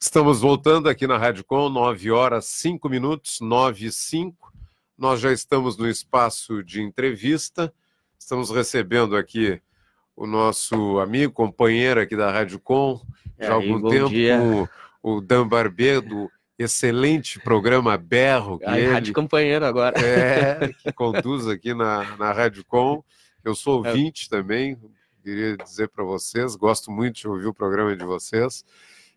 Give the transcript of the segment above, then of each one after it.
Estamos voltando aqui na Rádio Com, 9 horas 5 minutos, 9 e 5. Nós já estamos no espaço de entrevista. Estamos recebendo aqui o nosso amigo, companheiro aqui da Rádio Com, já há algum tempo, o, o Dan Barber, do excelente programa Berro. Que ele, Rádio Companheiro agora. É, que conduz aqui na, na Rádio Com. Eu sou é. ouvinte é. também, queria dizer para vocês, gosto muito de ouvir o programa de vocês.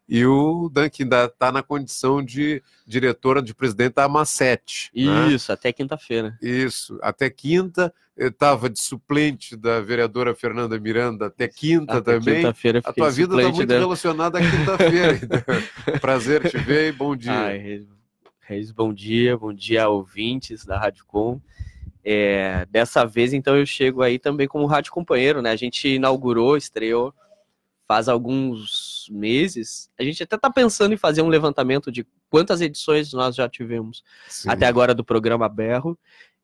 E o Dan, que ainda está na condição de diretora de presidente da Amacete. Né? Isso, né? até quinta-feira. Isso, até quinta. Estava de suplente da vereadora Fernanda Miranda até quinta até também. Quinta-feira A tua vida está muito dela. relacionada à quinta-feira. Então. Prazer te ver e bom dia. Ai, Reis, bom dia, bom dia ouvintes da Rádio Com. É, dessa vez, então, eu chego aí também como rádio companheiro, né? A gente inaugurou, estreou faz alguns meses. A gente até está pensando em fazer um levantamento de quantas edições nós já tivemos Sim. até agora do programa Berro.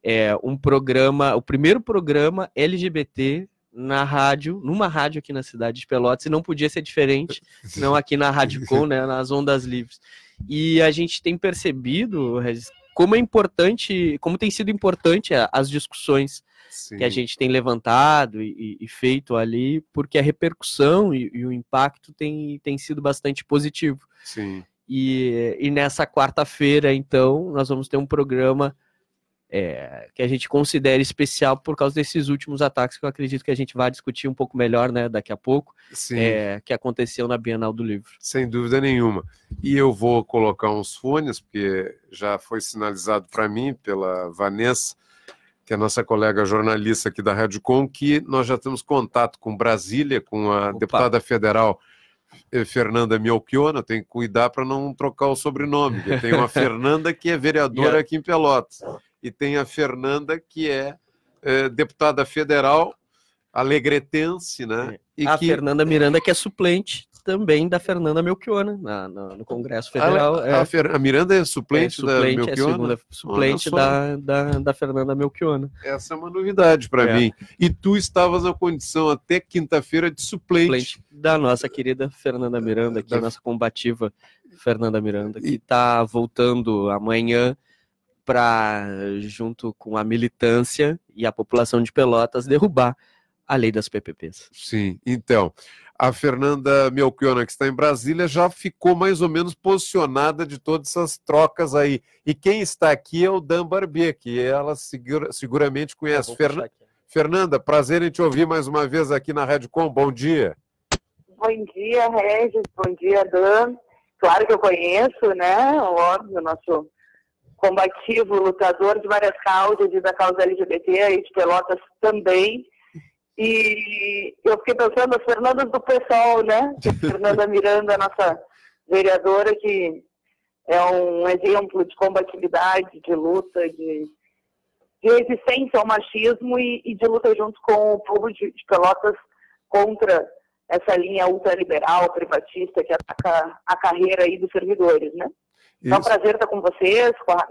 É um programa, o primeiro programa LGBT na rádio, numa rádio aqui na cidade de Pelotas, e não podia ser diferente, não aqui na Rádio Com, né, nas ondas livres. E a gente tem percebido, como é importante, como tem sido importante as discussões Sim. que a gente tem levantado e, e, feito ali, porque a repercussão e, e, o impacto tem, tem sido bastante positivo. Sim. E, e nessa quarta-feira, então, nós vamos ter um programa é, que a gente considera especial por causa desses últimos ataques que eu acredito que a gente vai discutir um pouco melhor, né, daqui a pouco, é, que aconteceu na Bienal do Livro. Sem dúvida nenhuma. E eu vou colocar uns fones, porque já foi sinalizado para mim pela Vanessa, que é a nossa colega jornalista aqui da Rádio Com, que nós já temos contato com Brasília, com a Opa. deputada federal eh, Fernanda Melchiona, tem que cuidar para não trocar o sobrenome. Tem uma Fernanda que é vereadora aqui em Pelotas e tem a Fernanda, que é, é deputada federal alegretense, né? É. a que... Fernanda Miranda, que é suplente também da Fernanda Melchiona na, na, no Congresso Federal. A, é, a, Fer, a Miranda é suplente, é, suplente da Melchiona? É segunda suplente da, da, da, Fernanda Melchiona. Essa é uma novidade para é. mim. E tu estavas na condição até quinta-feira de suplente. suplente. Da nossa querida Fernanda Miranda, que é a nossa combativa Fernanda Miranda, que está voltando amanhã para, junto com a militância e a população de Pelotas, derrubar a lei das PPPs. Sim, então, a Fernanda Melchiona, que está em Brasília, já ficou mais ou menos posicionada de todas essas trocas aí. E quem está aqui é o Dan Barbier, que ela segura, seguramente conhece. Fer... Fernanda, prazer em te ouvir mais uma vez aqui na Rádio Com. Bom dia. Bom dia, Regis. Bom dia, Dan. Claro que eu conheço, né? Óbvio, nosso combativo, lutador de várias causas e da causa LGBT e de Pelotas também. E eu fiquei pensando, as Fernandas do PSOL, né? Fernanda Miranda, nossa vereadora, que é um exemplo de combatividade, de luta, de, de resistência ao machismo e, e, de luta junto com o povo de, de Pelotas contra essa linha ultraliberal, privatista, que ataca a carreira aí dos servidores, né? É um prazer estar com vocês, com a,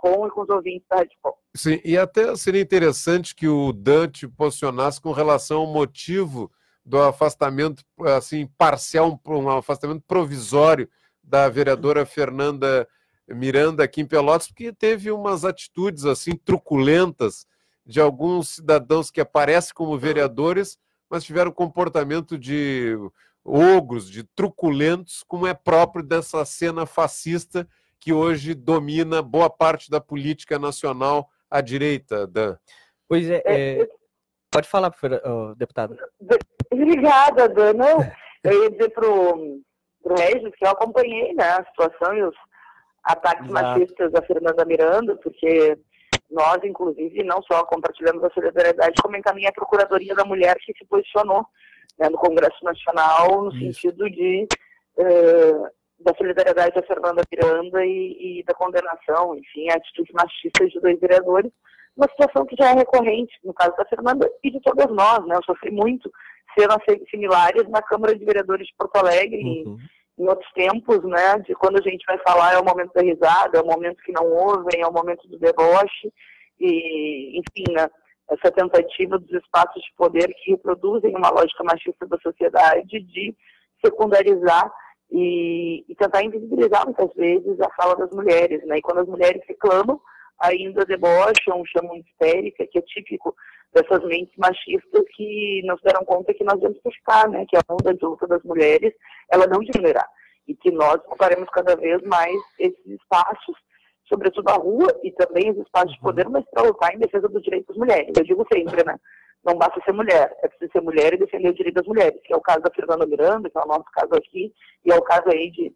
Com e com os ouvintes da Rádio Com. Sim, e até seria interessante que o Dante posicionasse com relação ao motivo do afastamento assim parcial, um afastamento provisório da vereadora Fernanda Miranda aqui em Pelotas, porque teve umas atitudes assim truculentas de alguns cidadãos que aparecem como vereadores, mas tiveram comportamento de ogros, de truculentos, como é próprio dessa cena fascista que hoje domina boa parte da política nacional à direita, Dan. Pois é, é... é pode falar, deputado. Obrigada, Dan. Não, eu ia dizer para o Regis que eu acompanhei né, a situação e os ataques Exato. machistas da Fernanda Miranda, porque nós, inclusive, não só compartilhamos a solidariedade, como encaminha a Procuradoria da Mulher que se posicionou né, no Congresso Nacional, no Isso. sentido de uh, da solidariedade da Fernanda Miranda e, e, da condenação, enfim, a atitude machista de dois vereadores, uma situação que já é recorrente, no caso da Fernanda e de todas nós, né? Eu sofri muito cenas similares na Câmara de Vereadores de Porto Alegre uhum. em, em outros tempos, né? De quando a gente vai falar é o momento da risada, é o momento que não ouvem, é o momento do deboche, e, enfim, né? Essa tentativa dos espaços de poder que reproduzem uma lógica machista da sociedade de secundarizar e, e, tentar invisibilizar muitas vezes a fala das mulheres, né? E quando as mulheres reclamam, ainda debocham, chamam histérica, que é típico dessas mentes machistas que não se deram conta que nós vamos buscar, né? Que a onda de luta das mulheres, ela não diminuirá. E que nós ocuparemos cada vez mais esses espaços, sobretudo a rua e também os espaços de poder, mas para lutar em defesa dos direitos das mulheres. Eu digo sempre, né? Não basta ser mulher, é preciso ser mulher e defender o direito das mulheres, que é o caso da Fernanda Miranda, que é o nosso caso aqui, e é o caso aí de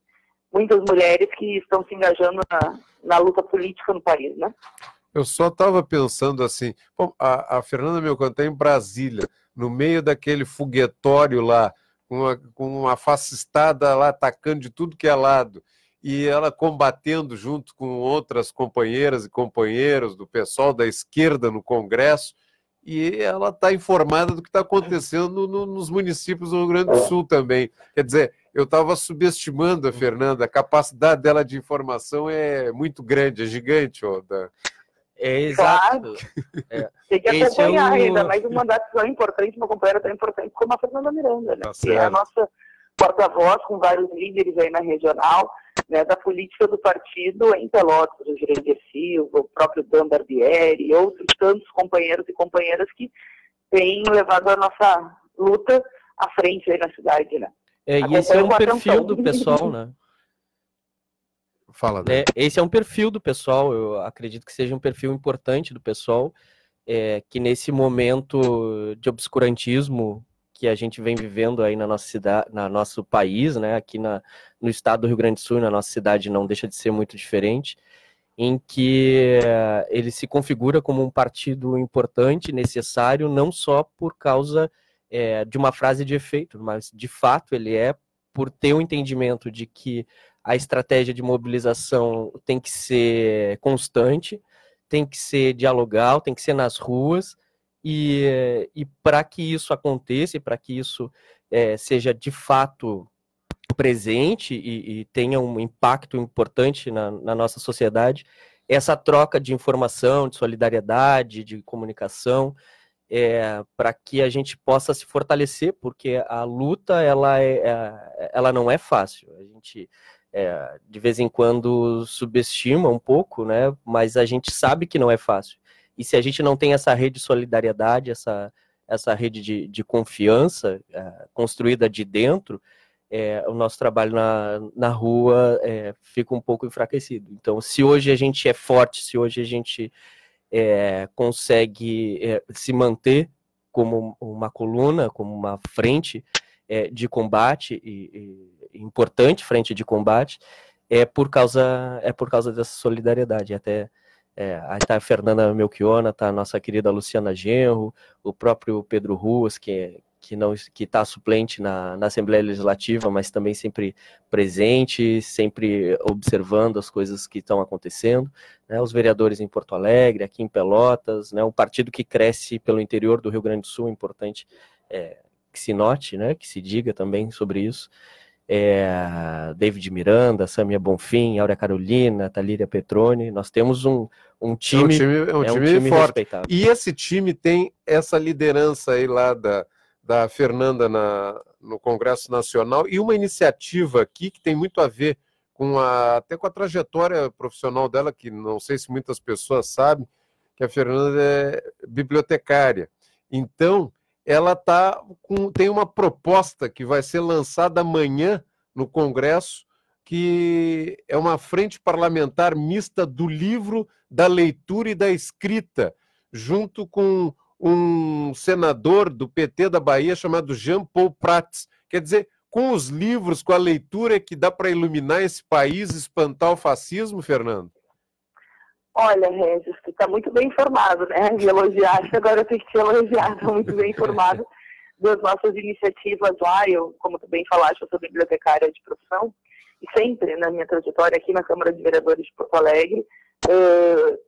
muitas mulheres que estão se engajando na, na luta política no país, né? Eu só estava pensando assim, bom, a, a Fernanda está em Brasília, no meio daquele foguetório lá, com uma, com uma fascistada lá atacando de tudo que é lado, e ela combatendo junto com outras companheiras e companheiros do pessoal da esquerda no Congresso, e ela está informada do que está acontecendo no, nos municípios do Rio Grande do Sul também. Quer dizer, eu estava subestimando a Fernanda, a capacidade dela de informação é muito grande, é gigante. Ó, da... É exato. Claro. É. Tem que Esse acompanhar é o... ainda mais um mandato tão importante, uma companheira tão importante como a Fernanda Miranda, né? Tá que é a nossa porta-voz com vários líderes aí na regional, né, da política do partido em Pelotas, o Jurandir Silva, o próprio Dan Barbieri e outros tantos companheiros e companheiras que têm levado a nossa luta à frente aí na cidade, né? É, e esse é um perfil do pessoal, né? Fala, né? É, esse é um perfil do pessoal, eu acredito que seja um perfil importante do pessoal, é, que nesse momento de obscurantismo que a gente vem vivendo aí na nossa cidade, na nosso país, né, aqui na, no estado do Rio Grande do Sul, na nossa cidade não deixa de ser muito diferente, em que uh, ele se configura como um partido importante, necessário, não só por causa é, de uma frase de efeito, mas de fato ele é por ter o um entendimento de que a estratégia de mobilização tem que ser constante, tem que ser dialogal, tem que ser nas ruas, e, e para que isso aconteça, e para que isso é, seja de fato presente e, e, tenha um impacto importante na, na nossa sociedade, essa troca de informação, de solidariedade, de comunicação, é, para que a gente possa se fortalecer, porque a luta ela, é, é, ela não é fácil. A gente é, de vez em quando subestima um pouco, né? Mas a gente sabe que não é fácil. E se a gente não tem essa rede de solidariedade, essa, essa rede de, de confiança é, construída de dentro, é, o nosso trabalho na, na rua é, fica um pouco enfraquecido. Então, se hoje a gente é forte, se hoje a gente consegue se manter como uma coluna, como uma frente de combate e, e, importante frente de combate, é por causa é por causa dessa solidariedade. Até é, aí está a Fernanda Melchiona, está a nossa querida Luciana Genro, o próprio Pedro Ruas, que, que não que está suplente na, na Assembleia Legislativa, mas também sempre presente, sempre observando as coisas que estão acontecendo. Né, os vereadores em Porto Alegre, aqui em Pelotas, né, um partido que cresce pelo interior do Rio Grande do Sul, importante é, que se note, né, que se diga também sobre isso é, David Miranda, Samia Bonfim, Áurea Carolina, Talíria Petrone. Nós temos um, um time, é um time, é um é time, time forte. Respeitável. E esse time tem essa liderança aí lá da, da Fernanda na, no Congresso Nacional e uma iniciativa aqui que tem muito a ver com a, até com a trajetória profissional dela, que não sei se muitas pessoas sabem, que a Fernanda é bibliotecária. Então, ela tá com, tem uma proposta que vai ser lançada amanhã no Congresso, que é uma frente parlamentar mista do livro, da leitura e da escrita, junto com um senador do PT da Bahia chamado Jean Paul Prats. Quer dizer, com os livros, com a leitura que dá para iluminar esse país, espantar o fascismo, Fernando? Olha, Regis, tu está muito bem informado, né? Me elogiaste, agora eu tenho que te elogiar, está muito bem informado das nossas iniciativas lá. Eu, como tu bem falaste, eu sou bibliotecária de profissão e sempre na minha trajetória aqui na Câmara de Vereadores de Porto Alegre, uh,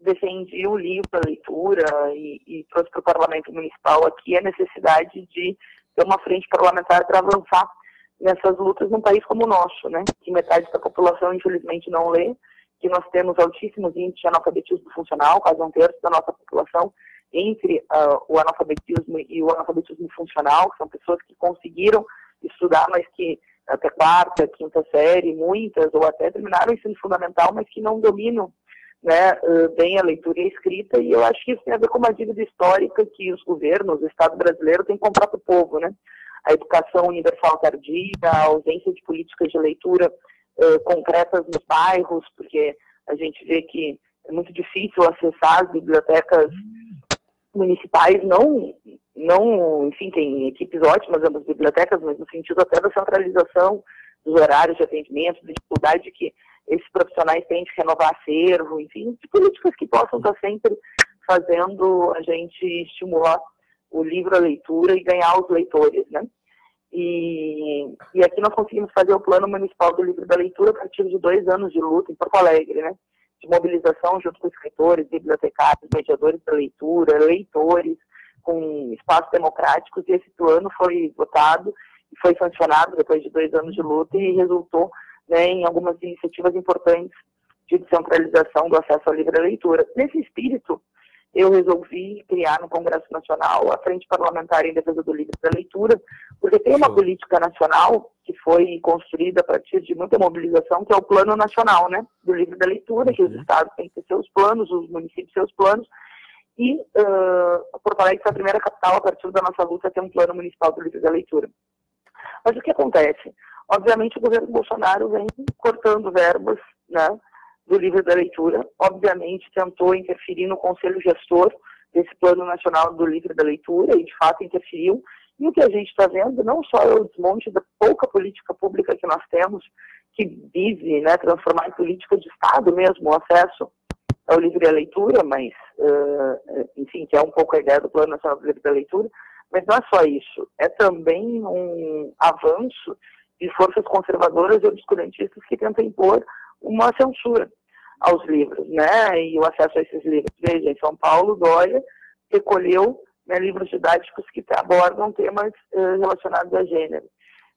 defendi um livro para leitura e, e trouxe para o Parlamento Municipal aqui a necessidade de ter uma frente parlamentar para avançar nessas lutas num país como o nosso, né? Que metade da população, infelizmente, não lê que nós temos altíssimos índices de analfabetismo funcional, quase um terço da nossa população entre uh, o analfabetismo e o analfabetismo funcional, que são pessoas que conseguiram estudar, mas que até quarta, quinta série, muitas, ou até terminaram o ensino fundamental, mas que não dominam né, bem a leitura e a escrita, e eu acho que isso tem a ver com uma dívida histórica que os governos, o Estado brasileiro, comprado para o povo, né? A educação universal tardia, a ausência de políticas de leitura uh, concretas nos bairros, porque a gente vê que é muito difícil acessar as bibliotecas municipais, não, não, enfim, tem equipes ótimas nas bibliotecas, mas no sentido até da centralização dos horários de atendimento, da dificuldade que esses profissionais têm de renovar acervo, enfim, de políticas que possam estar sempre fazendo a gente estimular o livro, a leitura e ganhar os leitores, né? E, e aqui nós conseguimos fazer o plano municipal do livro da leitura a partir de dois anos de luta em Porto Alegre, né? De mobilização junto com escritores, bibliotecários, mediadores da leitura, leitores, com espaços democráticos, e esse plano foi votado e foi sancionado depois de dois anos de luta e resultou né, em algumas iniciativas importantes de descentralização do acesso à livre leitura. Nesse espírito, eu resolvi criar no Congresso Nacional a Frente Parlamentar em Defesa do Livro da Leitura, porque tem uma política nacional que foi construída a partir de muita mobilização, que é o Plano Nacional né, do Livro da Leitura, que os uhum. estados têm que ter seus planos, os municípios seus planos, e uh, Porto Alegre foi a primeira capital, a partir da nossa luta, a ter um Plano Municipal do Livro da Leitura. Mas o que acontece? Obviamente, o governo Bolsonaro vem cortando verbas, né, do livro da leitura. Obviamente, tentou interferir no conselho gestor desse Plano Nacional do Livro da Leitura e, de fato, interferiu. E o que a gente está vendo não só é o desmonte da pouca política pública que nós temos, que vise né, transformar em política de Estado mesmo o acesso ao livro e à leitura, mas, uh, enfim, que é um pouco a ideia do Plano Nacional do Livro da Leitura, mas não é só isso, é também um avanço de forças conservadoras e obscurantistas que tentam impor uma censura aos livros, né, e o acesso a esses livros. Veja, em São Paulo, Dória recolheu né, livros didáticos que abordam temas uh, relacionados a gênero.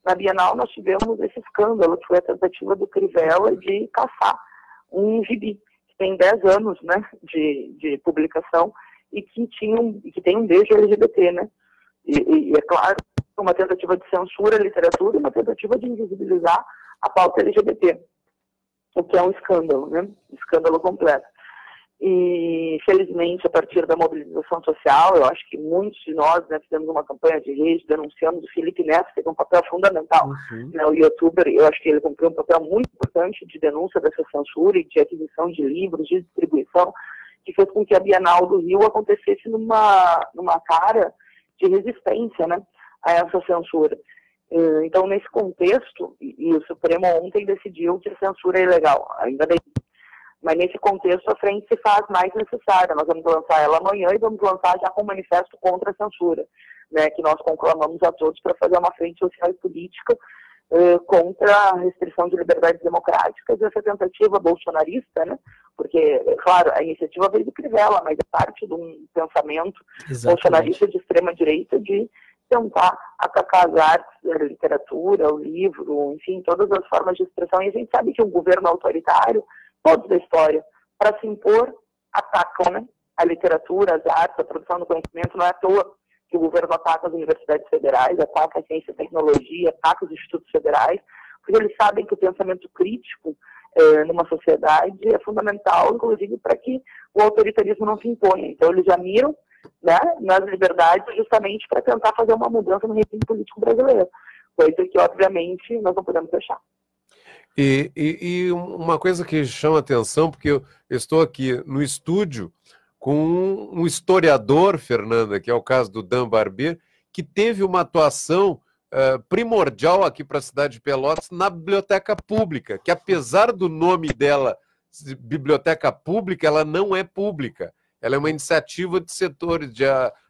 Na Bienal, nós tivemos esse escândalo, que foi a tentativa do Crivella de caçar um gibi, que tem 10 anos né, de, de publicação e que, tinha um, que tem um beijo LGBT, né? E, e, é claro, uma tentativa de censura à literatura e uma tentativa de invisibilizar a pauta LGBT o que é um escândalo, né? escândalo completo. E, felizmente, a partir da mobilização social, eu acho que muitos de nós né, fizemos uma campanha de rede, denunciamos o Felipe Neto, que teve um papel fundamental. Uhum. Né, o youtuber, eu acho que ele cumpriu um papel muito importante de denúncia dessa censura e de aquisição de livros, de distribuição, que fez com que a Bienal do Rio acontecesse numa, numa cara de resistência né, a essa censura. Eh, então, nesse contexto, e o Supremo ontem decidiu que a censura é ilegal, ainda bem. Mas nesse contexto, a frente se faz mais necessária. Nós vamos lançar ela amanhã e vamos lançar já com um manifesto contra a censura, né, que nós conclamamos a todos para fazer uma frente social e política eh, contra a restrição de liberdades democráticas e essa tentativa bolsonarista, né, porque, claro, a iniciativa veio do Crivella, mas é parte de um pensamento Exatamente. bolsonarista de extrema-direita de tentar atacar as artes, a literatura, o livro, enfim, todas as formas de expressão. E a gente sabe que um governo autoritário, todos da história, para se impor, atacam né? a literatura, as artes, a produção do conhecimento. Não é à toa que o governo ataca as universidades federais, ataca a ciência e tecnologia, ataca os institutos federais, porque eles sabem que o pensamento crítico eh, numa sociedade é fundamental, inclusive, para que o autoritarismo não se imponha. Então, eles já miram né, nas liberdades justamente para tentar fazer uma mudança no regime político brasileiro, coisa que, obviamente, nós não podemos deixar. E, e, e uma coisa que chama atenção, porque eu estou aqui no estúdio com um historiador, Fernanda, que é o caso do Dan Barbier, que teve uma atuação uh, primordial aqui para a cidade de Pelotas na biblioteca pública, que apesar do nome dela, biblioteca pública, ela não é pública. Ela é uma iniciativa de setores, de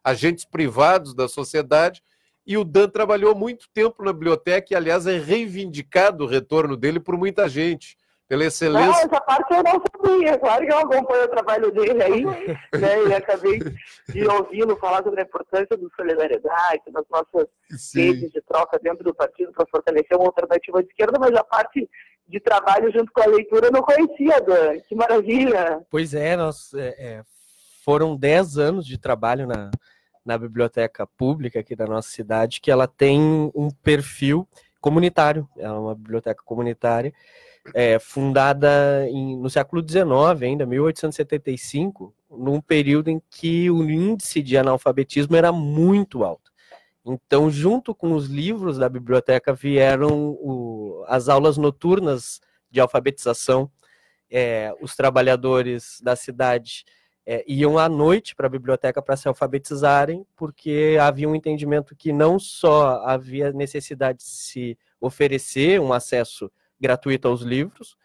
agentes privados da sociedade. E o Dan trabalhou muito tempo na biblioteca e, aliás, é reivindicado o retorno dele por muita gente, pela excelência. Não, essa parte eu não sabia. Claro que eu acompanho o trabalho dele aí, né? E acabei de ouvi-lo falar sobre a importância do solidariedade, das nossas Sim. redes de troca dentro do partido para fortalecer uma alternativa de esquerda, mas a parte de trabalho junto com a leitura eu não conhecia, Dan. Que maravilha! Pois é, nós é, é foram 10 anos de trabalho na, na biblioteca pública aqui da nossa cidade, que ela tem um perfil comunitário, é uma biblioteca comunitária, é, fundada em, no século XIX, ainda 1875, num período em que o índice de analfabetismo era muito alto. Então, junto com os livros da biblioteca, vieram o, as aulas noturnas de alfabetização. É, os trabalhadores da cidade é, iam à noite para a biblioteca para se alfabetizarem, porque havia um entendimento que não só havia necessidade de se oferecer um acesso gratuito aos livros,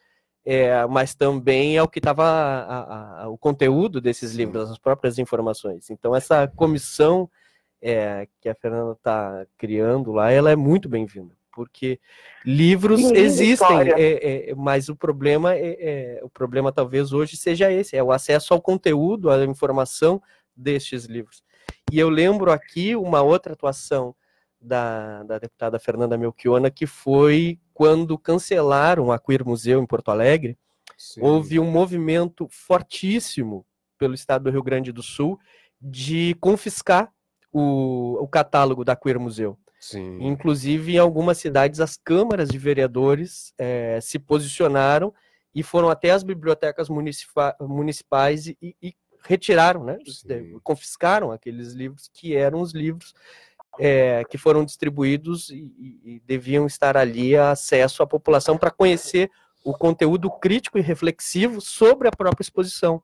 é, mas também é o que estava o conteúdo desses livros, as próprias informações. Então, essa comissão é, que a Fernanda está criando lá, ela é muito bem-vinda, porque livros Sim, existem, é, é, mas o problema é, é, o problema talvez hoje seja esse, é o acesso ao conteúdo, à informação destes livros. E eu lembro aqui uma outra atuação da, da deputada Fernanda Melchiona, que foi quando cancelaram a Queer Museu em Porto Alegre, Sim. houve um movimento fortíssimo pelo estado do Rio Grande do Sul de confiscar o, o catálogo da Queer Museu. Sim. Inclusive, em algumas cidades, as câmaras de vereadores é, se posicionaram e foram até as bibliotecas municipais e, e retiraram, né, Sim. confiscaram aqueles livros que eram os livros é, que foram distribuídos e, e, deviam estar ali a acesso à população para conhecer o conteúdo crítico e reflexivo sobre a própria exposição.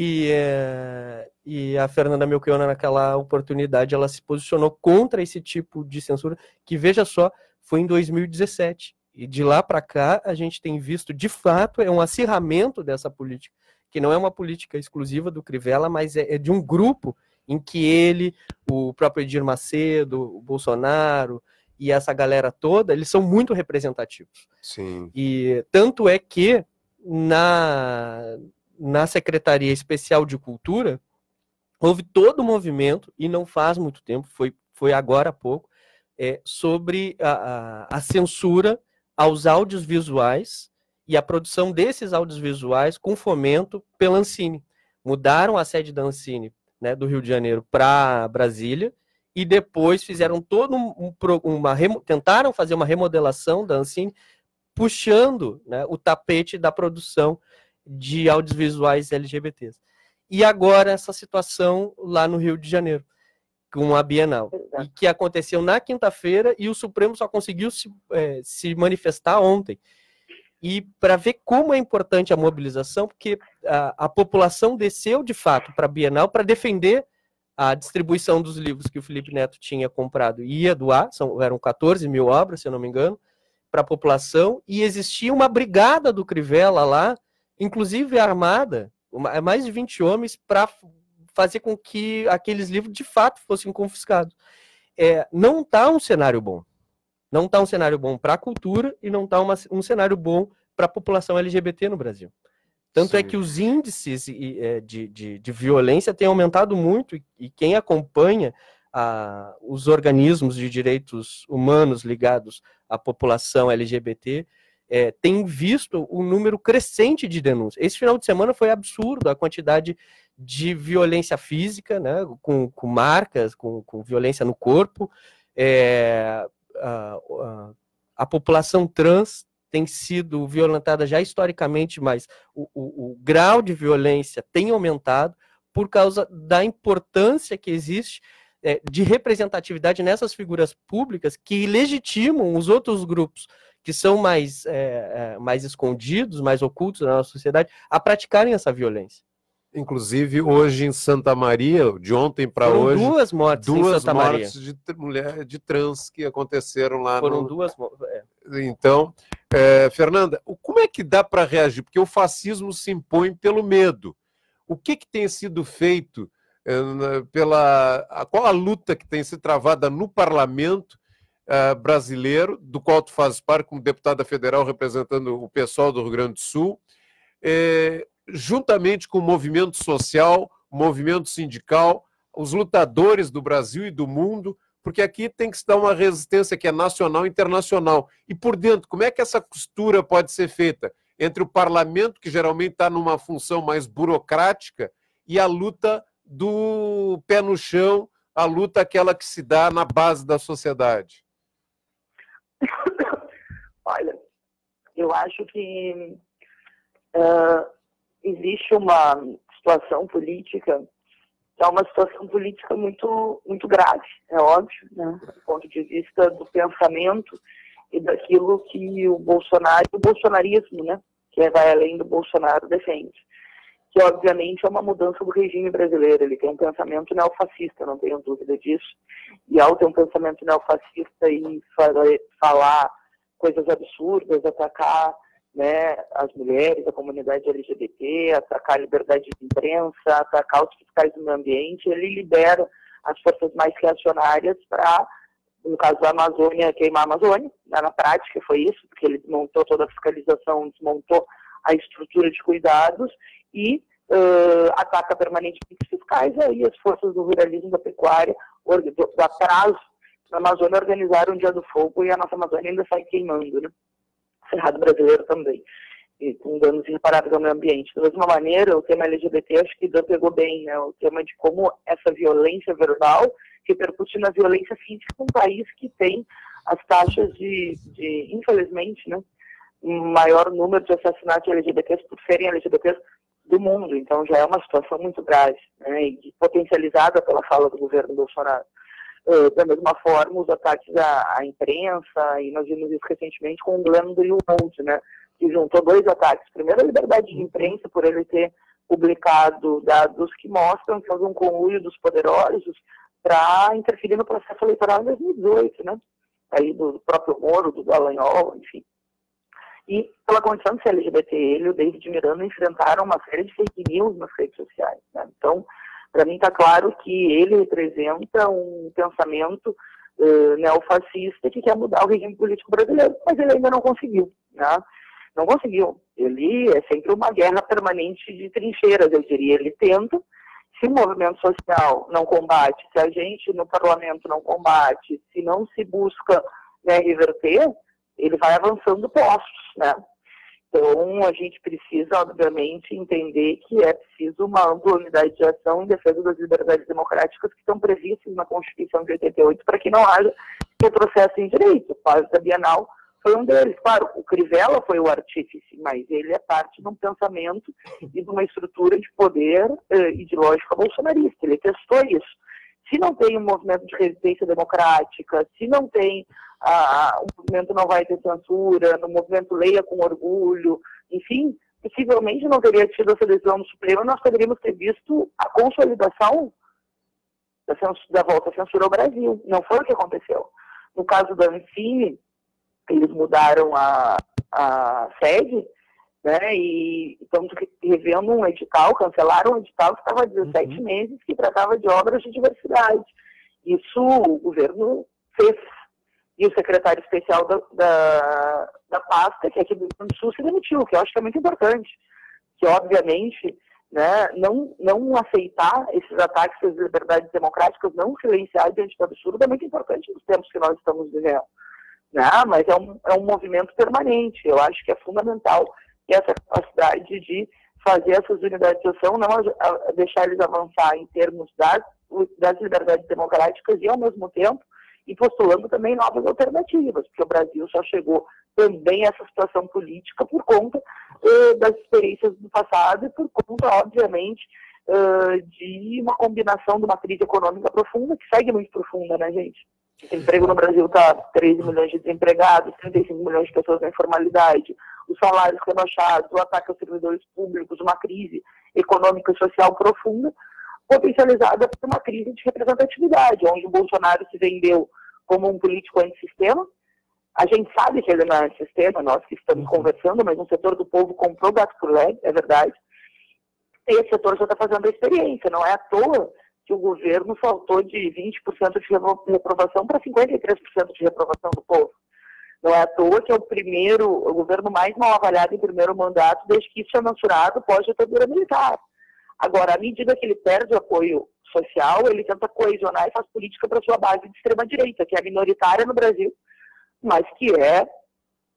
E, é, e a Fernanda Melchiona, naquela oportunidade, ela se posicionou contra esse tipo de censura, que, veja só, foi em 2017. E de lá para cá, a gente tem visto, de fato, é um acirramento dessa política, que não é uma política exclusiva do Crivella, mas é, é de um grupo em que ele, o próprio Edir Macedo, o Bolsonaro e essa galera toda, eles são muito representativos. Sim. E tanto é que na, na Secretaria Especial de Cultura houve todo o um movimento, e não faz muito tempo, foi, foi agora há pouco, é, sobre a, a, a censura aos áudios visuais e a produção desses áudios visuais com fomento pela Ancine. Mudaram a sede da Ancine né, do Rio de Janeiro para Brasília e depois fizeram todo um, uma tentaram fazer uma remodelação da Ancine puxando né, o tapete da produção de audiovisuais LGBTs. E agora essa situação lá no Rio de Janeiro, com a Bienal, e que aconteceu na quinta-feira e o Supremo só conseguiu se, é, se manifestar ontem. E para ver como é importante a mobilização, porque a, a população desceu de fato para a Bienal para defender a distribuição dos livros que o Felipe Neto tinha comprado e ia doar, são, eram 14 mil obras, se eu não me engano, para a população, e existia uma brigada do Crivella lá, inclusive armada, uma, mais de 20 homens, para fazer com que aqueles livros de fato fossem confiscados. É, não está um cenário bom. Não está um cenário bom para a cultura e não está um cenário bom para a população LGBT no Brasil. Tanto é Sim. é que os índices é, de, de, de, violência têm aumentado muito e, e quem acompanha a, os organismos de direitos humanos ligados à população LGBT é, tem visto um número crescente de denúncias. Esse final de semana foi absurdo a quantidade de violência física, né, com, com marcas, com, com violência no corpo, é, a, a, a população trans tem sido violentada já historicamente, mas o, o, o, grau de violência tem aumentado por causa da importância que existe é, de representatividade nessas figuras públicas que legitimam os outros grupos que são mais, é, é, mais escondidos, mais ocultos na nossa sociedade, a praticarem essa violência. Inclusive, hoje em Santa Maria, de ontem para hoje. Duas mortes duas mortes de mulher de trans que aconteceram lá. Foram no... duas é. Então, é, Fernanda, como é que dá para reagir? Porque o fascismo se impõe pelo medo. O que, que tem sido feito é, pela. Qual a luta que tem sido travada no parlamento é, brasileiro, do qual tu fazes parte como deputada federal representando o pessoal do Rio Grande do Sul? É, juntamente com o movimento social, o movimento sindical, os lutadores do Brasil e do mundo, porque aqui tem que se dar uma resistência que é nacional e internacional. E por dentro, como é que essa costura pode ser feita entre o parlamento, que geralmente está numa função mais burocrática, e a luta do pé no chão, a luta aquela que se dá na base da sociedade? Olha, eu acho que uh, existe uma situação política é uma situação política muito, muito grave, é óbvio, né? do ponto de vista do pensamento e daquilo que o Bolsonaro, o bolsonarismo, né, que vai além do Bolsonaro, defende. Que, obviamente, é uma mudança do regime brasileiro. Ele tem um pensamento neofascista, não tenho dúvida disso. E ao ter um pensamento neofascista e falar coisas absurdas, atacar né, as mulheres, a comunidade LGBT, atacar a liberdade de imprensa, atacar os fiscais do meio ambiente, ele libera as forças mais reacionárias para, no caso da Amazônia, queimar a Amazônia. Né, na prática foi isso, porque ele desmontou toda a fiscalização, desmontou a estrutura de cuidados e uh, ataca permanentemente os fiscais, aí as forças do ruralismo da pecuária, do, do atraso na Amazônia organizaram o Dia do Fogo e a nossa Amazônia ainda sai queimando, né? Cerrado brasileiro também, e com danos irreparáveis ao meio ambiente. Da mesma maneira, o tema LGBT acho que Dan pegou bem, né? O tema de como essa violência verbal repercute na violência física um país que tem as taxas de, de infelizmente, né? Maior número de assassinatos LGBTs por serem LGBTs do mundo. Então já é uma situação muito grave, né? E potencializada pela fala do governo Bolsonaro. Uh, da mesma forma, os ataques à, à, imprensa, e nós vimos isso recentemente com o Glenn Greenwald, né, que juntou dois ataques. Primeiro, a liberdade de imprensa, por ele ter publicado dados que mostram que houve um conluio dos poderosos para interferir no processo eleitoral em 2018, né, aí do próprio Moro, do Dallagnol, enfim. E pela condição de ser LGBT, ele o David Miranda enfrentaram uma série de fake news nas redes sociais. Né? Então, para mim está claro que ele representa um pensamento uh, neofascista que quer mudar o regime político brasileiro, mas ele ainda não conseguiu. Né? Não conseguiu. Ele é sempre uma guerra permanente de trincheiras, eu diria. Ele tenta, se o movimento social não combate, se a gente no parlamento não combate, se não se busca né, reverter, ele vai avançando postos, né? Então, a gente precisa, obviamente, entender que é preciso uma ampla unidade de ação em defesa das liberdades democráticas que estão previstas na Constituição de 88 para que não haja retrocesso em direito. O caso da Bienal foi um deles. Claro, o Crivella foi o artífice, mas ele é parte de um pensamento e de uma estrutura de poder eh, ideológica bolsonarista. Ele testou isso. Se não tem um movimento de resistência democrática, se não tem ah, o movimento não vai ter censura, no movimento leia com orgulho, enfim, possivelmente não teria tido essa decisão no Supremo, nós poderíamos ter visto a consolidação da, da volta à censura ao Brasil. Não foi o que aconteceu. No caso da Ancine, eles mudaram a, a sede, né, e estamos revendo um edital, cancelaram um edital que estava há 17 uhum. meses, que tratava de obras de diversidade. Isso o governo fez. E o secretário especial da, da, da pasta, que é aqui do Rio do Sul, se demitiu, que eu acho que é muito importante. Que, obviamente, né, não, não aceitar esses ataques às liberdades democráticas, não silenciar diante do absurdo, é muito importante nos tempos que nós estamos vivendo. Né? Mas é um, é um movimento permanente. Eu acho que é fundamental essa capacidade de fazer essas unidades de ação, não a, a deixar eles avançar em termos das, das liberdades democráticas e, ao mesmo tempo, e postulando também novas alternativas, porque o Brasil só chegou também a essa situação política por conta eh, das experiências do passado e por conta, obviamente, eh, de uma combinação de uma crise econômica profunda, que segue muito profunda, né, gente? O desemprego no Brasil está 13 milhões de desempregados, 35 milhões de pessoas na informalidade, os salários rebaixados, o ataque aos servidores públicos, uma crise econômica e social profunda, potencializada por uma crise de representatividade, onde o Bolsonaro se vendeu como um político antissistema. A gente sabe que ele não é antissistema, nós que estamos uhum. conversando, mas um setor do povo comprou gato por leve, é verdade. E esse setor já está fazendo a experiência, não é à toa que o governo saltou de 20% de reprovação para 53% de reprovação do povo. Não é à toa que é o primeiro, o governo mais mal avaliado em primeiro mandato desde que isso é mensurado pós-ditadura militar. Agora, à medida que ele perde o apoio social, ele tenta coesionar e faz política para sua base de extrema-direita, que é minoritária no Brasil, mas que é,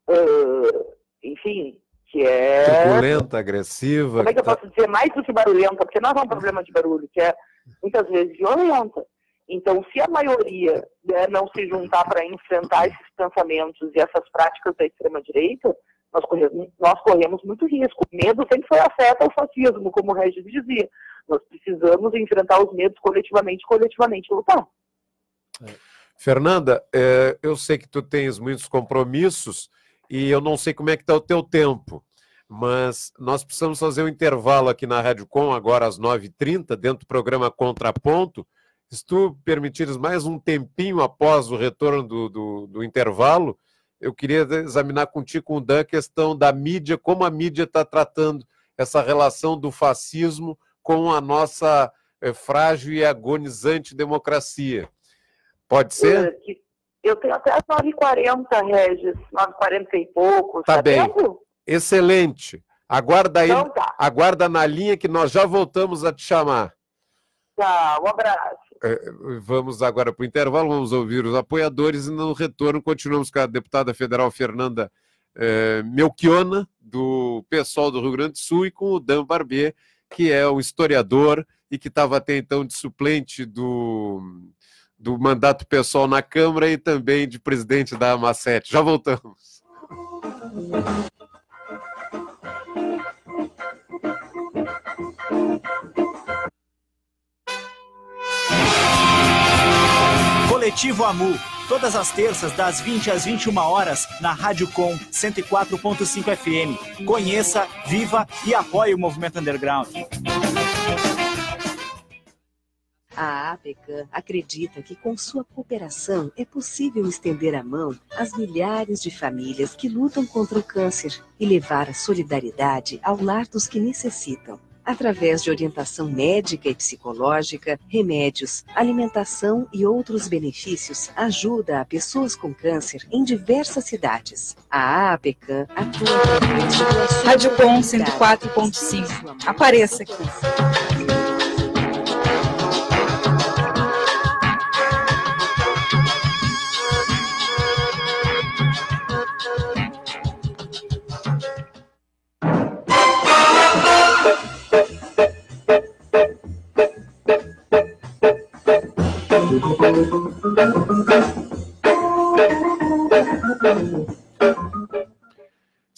uh, enfim, que é... Truculenta, agressiva. Como é que eu tá- posso dizer mais do que barulhenta? Porque não é um problema de barulho, que é muitas vezes violenta. Então, se a maioria né, não se juntar para enfrentar esses pensamentos e essas práticas da extrema-direita, nós corremos, nós corremos muito risco. O medo sempre foi a seta ao fascismo, como o Regis dizia. Nós precisamos enfrentar os medos coletivamente, coletivamente lutar. Fernanda, é, eu sei que tu tens muitos compromissos e eu não sei como é que está o teu tempo, mas nós precisamos fazer um intervalo aqui na Rádio Com, agora às 9h30, dentro do programa Contraponto. Se tu permitires mais um tempinho após o retorno do, do, do intervalo, eu queria examinar contigo com o Dan a questão da mídia, como a mídia está tratando essa relação do fascismo com a nossa é, frágil e agonizante democracia. Pode ser? Eh, Eu tenho até as 9h40, Regis, 9h40 e pouco. Tá bem. tempo? Excelente. Aguarda aí, Então tá. aguarda na linha que nós já voltamos a te chamar. Tá, um abraço. É, Vamos agora para o intervalo, vamos ouvir os apoiadores e no retorno continuamos com a deputada federal Fernanda eh, Melchiona, do PSOL do Rio Grande do Sul, e com o Dan Barbier, que é um historiador e que estava até então de suplente do, do mandato pessoal na Câmara e também de presidente da AMA7. Já voltamos. Coletivo Amu, todas as terças das 20 às 21 horas na Rádio Com 104.5 FM. Conheça, viva e apoie o movimento underground. A APECAM acredita que com sua cooperação é possível estender a mão às milhares de famílias que lutam contra o câncer e levar a solidariedade ao lar dos que necessitam. Através de orientação médica e psicológica, remédios, alimentação e outros benefícios, ajuda a pessoas com câncer em diversas cidades. A APECAM atua Rádio Com humanitárias. 104.5. Apareça aqui.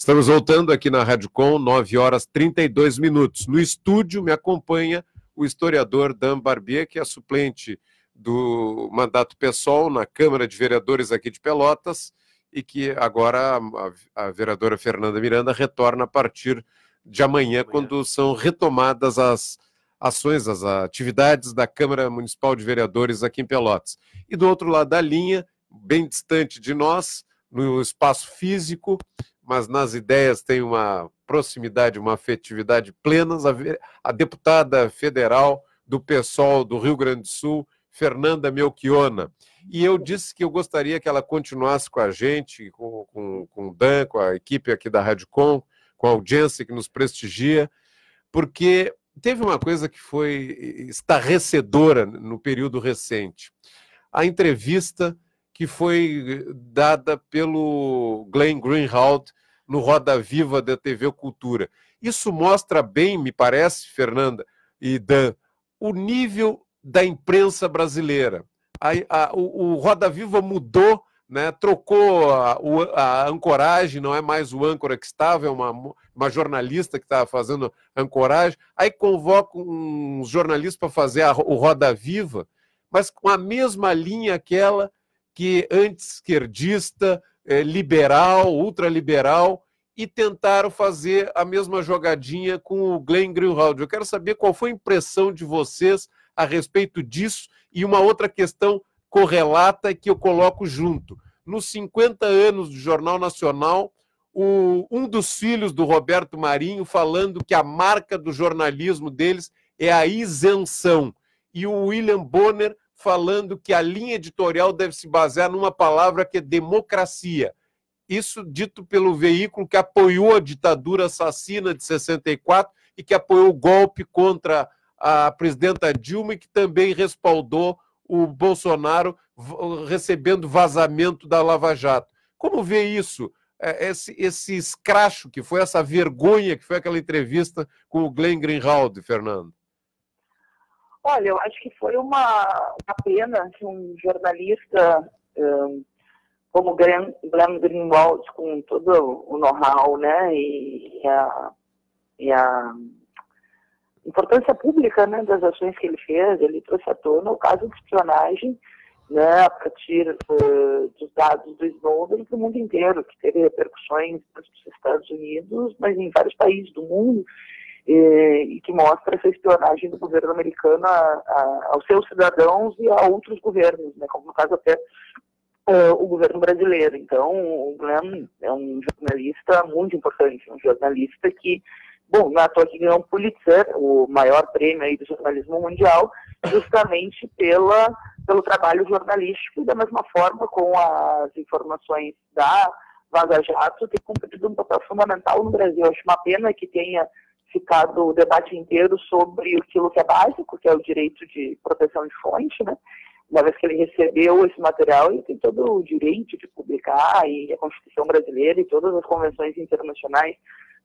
Estamos voltando aqui na Rádio Com, 9 horas 32 minutos. No estúdio me acompanha o historiador Dan Barbier, que é suplente do mandato PSOL na Câmara de Vereadores aqui de Pelotas e que agora a, a vereadora Fernanda Miranda retorna a partir de amanhã, quando são retomadas as ações, as atividades da Câmara Municipal de Vereadores aqui em Pelotas. E do outro lado da linha, bem distante de nós, no espaço físico, mas nas ideias tem uma proximidade, uma afetividade plenas, a, deputada federal do PSOL do Rio Grande do Sul, Fernanda Melchiona. E eu disse que eu gostaria que ela continuasse com a gente, com, com, com o Dan, com a equipe aqui da Rádio Com, com a audiência que nos prestigia, porque teve uma coisa que foi estarrecedora no período recente. A entrevista que foi dada pelo Glenn Greenwald no Roda Viva da TV Cultura. Isso mostra bem, me parece, Fernanda e Dan, o nível da imprensa brasileira. A, a, o, o Roda Viva mudou, né, trocou a, a ancoragem, não é mais o âncora que estava, é uma, uma jornalista que estava fazendo ancoragem. Aí convoca uns jornalistas para fazer o Roda Viva, mas com a mesma linha aquela que anti-esquerdista, eh, liberal, ultraliberal, e tentaram fazer a mesma jogadinha com o Glenn Greenwald. Eu quero saber qual foi a impressão de vocês a respeito disso e uma outra questão correlata que eu coloco junto. Nos 50 anos do Jornal Nacional, o- um dos filhos do Roberto Marinho falando que a marca do jornalismo deles é a isenção. E o William Bonner falando que a linha editorial deve se basear numa palavra que é democracia. Isso dito pelo veículo que apoiou a ditadura assassina de 64 e que apoiou o golpe contra a presidenta Dilma e que também respaldou o Bolsonaro recebendo vazamento da Lava Jato. Como vê isso, é, esse, esse escracho que foi essa vergonha que foi aquela entrevista com o Glenn Greenwald, Fernando? Olha, eu acho que foi uma, uma pena que um jornalista um, como Glenn, Glenn Greenwald, com todo o know-how né, e, a, e a importância pública né, das ações que ele fez, ele trouxe à tona o caso de espionagem né, a partir uh, dos dados do Snowden para o mundo inteiro, que teve repercussões nos Estados Unidos, mas em vários países do mundo, e, e que mostra essa espionagem do governo americano a, a, aos seus cidadãos e a outros governos, né, como no caso até uh, o governo brasileiro. Então, o Glenn é um jornalista muito importante, um jornalista que, bom, na toa que ganhou um Pulitzer, o maior prêmio aí do jornalismo mundial, justamente pela, pelo trabalho jornalístico e da mesma forma com as informações da Vaza Jato, tem cumprido um papel fundamental no Brasil. Acho uma pena que tenha ficado o debate inteiro sobre aquilo que é básico, que é o direito de proteção de fonte, né? Uma vez que ele recebeu esse material, ele tem todo o direito de publicar, e a Constituição brasileira e todas as convenções internacionais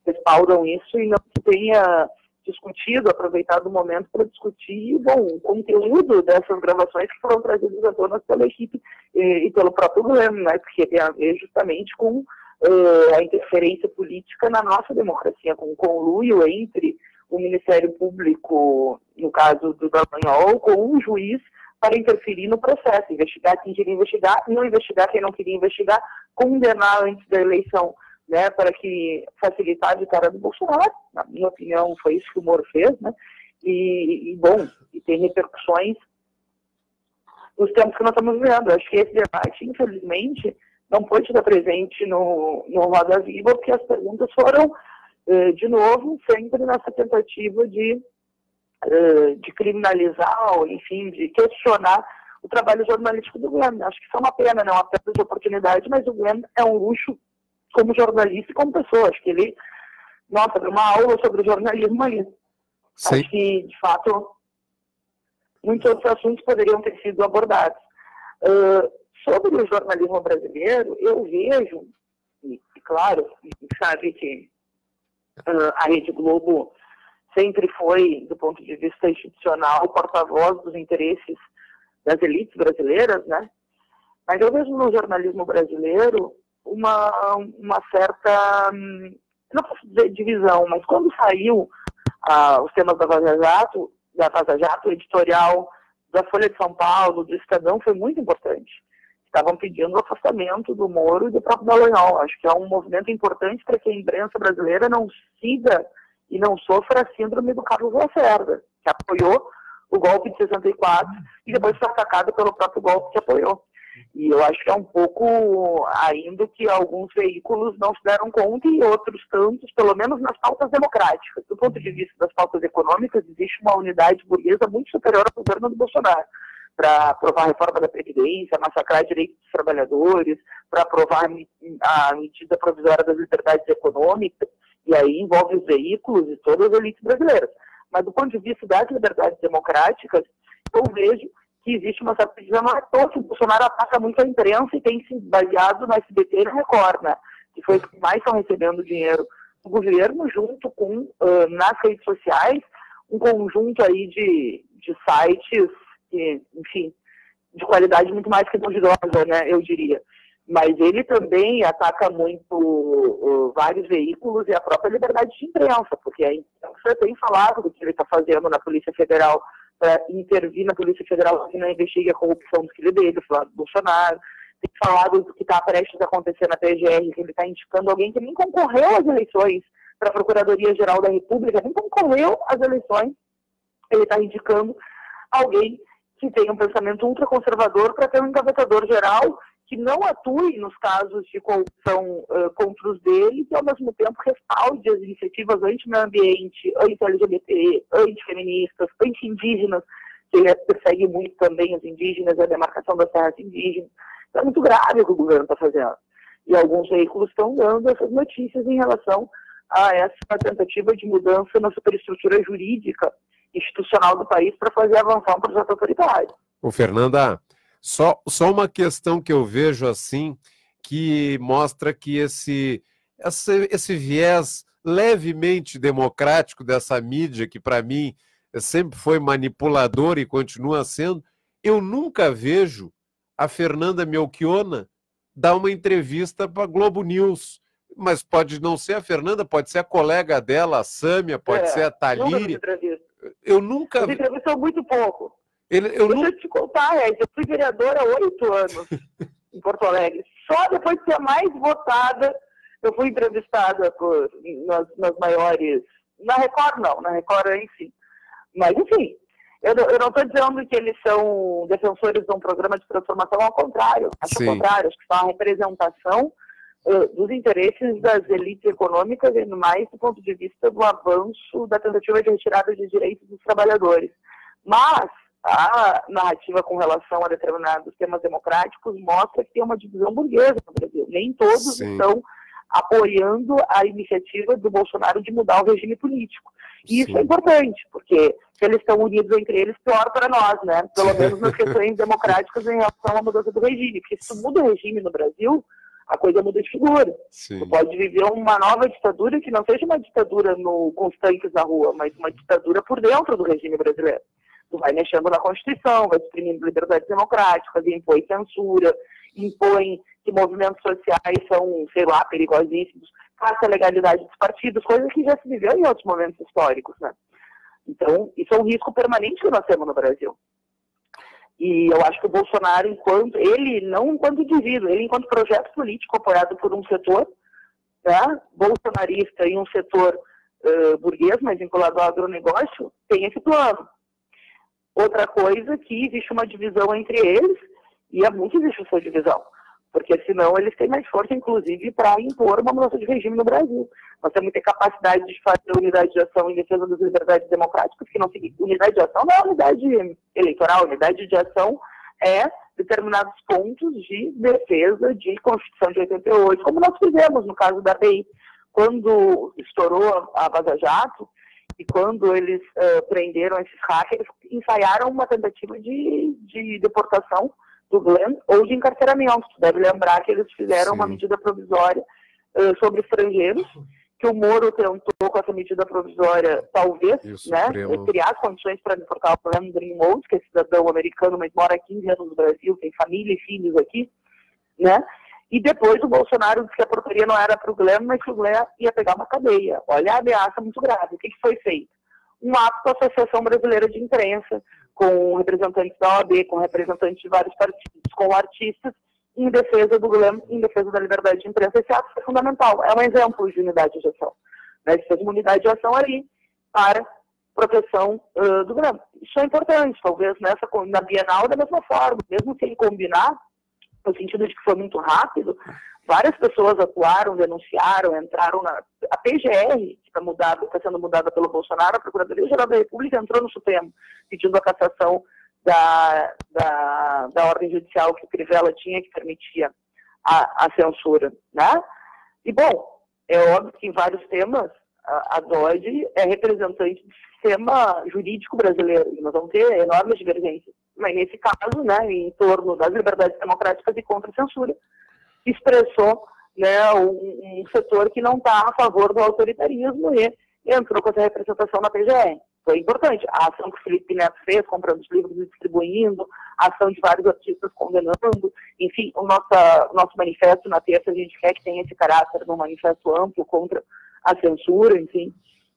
respaldam isso, e não se tenha discutido, aproveitado o momento para discutir bom, o conteúdo dessas gravações que foram trazidas à tona pela equipe e, e pelo próprio governo, né, porque tem a ver justamente com uh, a interferência política na nossa democracia, com o conluio entre o Ministério Público, no caso do Dallagnol, com um juiz para interferir no processo, investigar quem queria investigar, não investigar quem não queria investigar, condenar antes da eleição né, para que facilitar a vitória do Bolsonaro. Na minha opinião, foi isso que o Moro fez, né? E, e bom, e tem repercussões nos tempos que nós estamos vivendo. Acho que esse debate, infelizmente, não pôde estar presente no, no Roda Viva, porque as perguntas foram, eh, de novo, sempre nessa tentativa de, eh, de criminalizar, ou enfim, de questionar o trabalho jornalístico do Glenn. Acho que isso é uma pena, não é uma perda de oportunidade, mas o Glenn é um luxo como jornalista e como pessoa. Acho que ele, nossa, deu uma aula sobre jornalismo ali. Sim. Acho que, de fato, muitos outros assuntos poderiam ter sido abordados. Uh, sobre o jornalismo brasileiro, eu vejo, e, claro, sabe que uh, a Rede Globo sempre foi, do ponto de vista institucional, porta-voz dos interesses das elites brasileiras, né? Mas eu vejo no jornalismo brasileiro uma, uma certa, não posso dizer divisão, mas quando saiu ah, os temas da Vaza Jato, da Vaza Jato, o editorial da Folha de São Paulo, do Estadão, foi muito importante. Estavam pedindo o afastamento do Moro e do próprio Dallagnol. Acho que é um movimento importante para que a imprensa brasileira não siga e não sofra a síndrome do Carlos Lacerda, que apoiou o golpe de 64 e depois foi atacado pelo próprio golpe que apoiou. E eu acho que é um pouco ainda que alguns veículos não se deram conta e outros tantos, pelo menos nas pautas democráticas. Do ponto de vista das pautas econômicas, existe uma unidade burguesa muito superior ao governo do Bolsonaro para aprovar a reforma da Previdência, massacrar direitos dos trabalhadores, para aprovar a medida provisória das liberdades econômicas, e aí envolve os veículos e todas as elites brasileiras. Mas do ponto de vista das liberdades democráticas, eu vejo que existe uma certa é que o Bolsonaro ataca muito a imprensa e tem se baseado no SBT e no Record, né? Que foi que mais estão recebendo dinheiro do governo, junto com, uh, nas redes sociais, um conjunto aí de, de sites, enfim, de qualidade muito mais que duvidosa, né, eu diria. Mas ele também ataca muito uh, vários veículos e a própria liberdade de imprensa, porque a imprensa tem falado do que ele está fazendo na Polícia Federal para intervir na Polícia Federal que não investigue a corrupção dos filhos dele, do do Bolsonaro. Tem falado do que está prestes a acontecer na PGR, que ele está indicando alguém que nem concorreu às eleições para a Procuradoria-Geral da República, nem concorreu às eleições. Ele está indicando alguém que tem um pensamento ultraconservador para ter um encabeçador geral que não atue nos casos de corrupção uh, contra os deles e, ao mesmo tempo, respalde as iniciativas anti-meio ambiente, anti-LGBT, anti-feministas, anti-indígenas, que ele persegue muito também os indígenas, a demarcação das terras indígenas. Então, é muito grave o que o governo está fazendo. E alguns veículos estão dando essas notícias em relação a essa tentativa de mudança na superestrutura jurídica institucional do país para fazer avançar um projeto autoritário. O Fernanda, só, só uma questão que eu vejo assim, que mostra que esse, esse, esse viés levemente democrático dessa mídia, que para mim sempre foi manipulador e continua sendo, eu nunca vejo a Fernanda Melchiona dar uma entrevista para Globo News. Mas pode não ser a Fernanda, pode ser a colega dela, a Sâmia, pode é, ser a Thalíria. Eu nunca. Você entrevistou muito pouco. Ele, eu Deixa eu te contar, é, eu fui vereadora há oito anos em Porto Alegre. Só depois de ser mais votada, eu fui entrevistada por, nas, nas maiores. Na Record, não, na Record, enfim. Mas, enfim, eu, eu não estou dizendo que eles são defensores de um programa de transformação, ao contrário. Acho Sim. ao contrário, acho que são a representação dos interesses das elites econômicas, e mais do ponto de vista do avanço da tentativa de retirada de direitos dos trabalhadores. Mas a narrativa com relação a determinados temas democráticos mostra que tem uma divisão burguesa no Brasil. Nem todos Sim. estão apoiando a iniciativa do Bolsonaro de mudar o regime político. E isso é importante, porque se eles estão unidos entre eles, pior para nós, né? Pelo menos nas questões democráticas em relação à mudança do regime. Porque se muda o regime no Brasil, a coisa muda de figura. Sim. Tu pode viver uma nova ditadura que não seja uma ditadura no, com os tanques na rua, mas uma ditadura por dentro do regime brasileiro. Tu vai mexendo na Constituição, vai suprimindo liberdades democráticas, impõe censura, impõe que movimentos sociais são, sei lá, perigosíssimos, faça a legalidade dos partidos, coisas que já se viveu em outros momentos históricos, né? Então, isso é um risco permanente que nós temos no Brasil. E eu acho que o Bolsonaro, enquanto ele, não enquanto indivíduo, ele enquanto projeto político apoiado por um setor né, bolsonarista e um setor uh, burguês, mas vinculado ao agronegócio, tem esse plano. Outra coisa que existe uma divisão entre eles, e é muito difícil essa divisão porque senão eles têm mais força, inclusive, para impor uma mudança de regime no Brasil. Nós temos que ter capacidade de fazer unidade de ação em defesa das liberdades democráticas, que não unidade de ação não é unidade eleitoral, unidade de ação é determinados pontos de defesa de Constituição de 88, como nós fizemos no caso da BI, quando estourou a Vaza Jato, e quando eles uh, prenderam esses hackers, ensaiaram uma tentativa de, de deportação do Glenn ou de encarceramento. Deve lembrar que eles fizeram Sim. uma medida provisória uh, sobre estrangeiros, que o Moro tentou, com essa medida provisória, talvez, né, criar condições para deportar o Glenn Greenwald, que é cidadão americano, mas mora há 15 anos no Brasil, tem família e filhos aqui, né? E depois o Bolsonaro disse que a portaria não era para o Glenn, mas que o Glenn ia pegar uma cadeia. Olha a ameaça muito grave. O que, que foi feito? Um ato da Associação Brasileira de Imprensa, com representantes da OAB, com representantes de vários partidos, com artistas, em defesa do GLAM, em defesa da liberdade de imprensa. Esse ato é fundamental, é um exemplo de unidade de ação. Né? Fez uma unidade de ação ali para proteção uh, do GLAM. Isso é importante, talvez nessa, na Bienal da mesma forma, mesmo sem combinar, no sentido de que foi muito rápido, várias pessoas atuaram, denunciaram, entraram na. A PGR, que está está sendo mudada pelo Bolsonaro, a Procuradoria-Geral da República entrou no Supremo pedindo a cassação da, da, da ordem judicial que Crivella tinha, que permitia a, a censura. Né? E, bom, é óbvio que em vários temas a, a DOD é representante do sistema jurídico brasileiro, e nós vamos ter enormes divergências. Mas, nesse caso, né, em torno das liberdades democráticas e contra a censura, expressou né, um, um setor que não está a favor do autoritarismo e entrou com essa representação na PGR. Foi importante. A ação que o Felipe Neto fez, comprando os livros e distribuindo, a ação de vários artistas condenando, enfim, o nosso, nosso manifesto na terça, a gente quer que tenha esse caráter de um manifesto amplo contra a censura, enfim.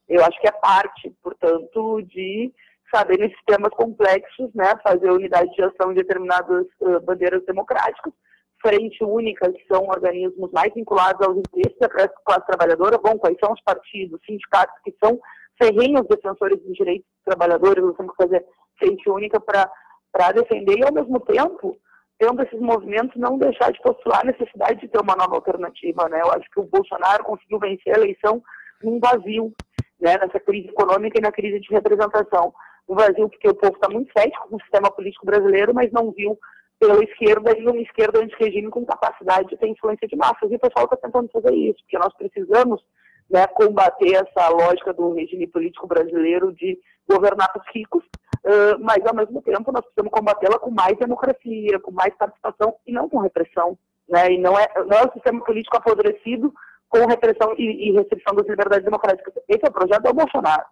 Eu acho que é parte, portanto, de saber nesses temas complexos, né, fazer unidade de ação em determinadas uh, bandeiras democráticas, frente única, que são organismos mais vinculados aos interesses da classe trabalhadora, bom, quais são os partidos, sindicatos que são ferrenhos defensores dos direitos dos trabalhadores, nós temos que fazer frente única para defender e, ao mesmo tempo, tendo esses movimentos, não deixar de postular a necessidade de ter uma nova alternativa. Né? Eu acho que o Bolsonaro conseguiu vencer a eleição num vazio, né? nessa crise econômica e na crise de representação. Um vazio porque o povo está muito cético com o sistema político brasileiro, mas não viu pela esquerda e uma esquerda anti-regime com capacidade de ter influência de massas. E o pessoal está tentando fazer isso, porque nós precisamos né, combater essa lógica do regime político brasileiro de governar os ricos, uh, mas ao mesmo tempo nós precisamos combatê-la com mais democracia, com mais participação e não com repressão. Né? E não é, não é um sistema político apodrecido com repressão e, e restrição das liberdades democráticas. Esse é o projeto do Bolsonaro.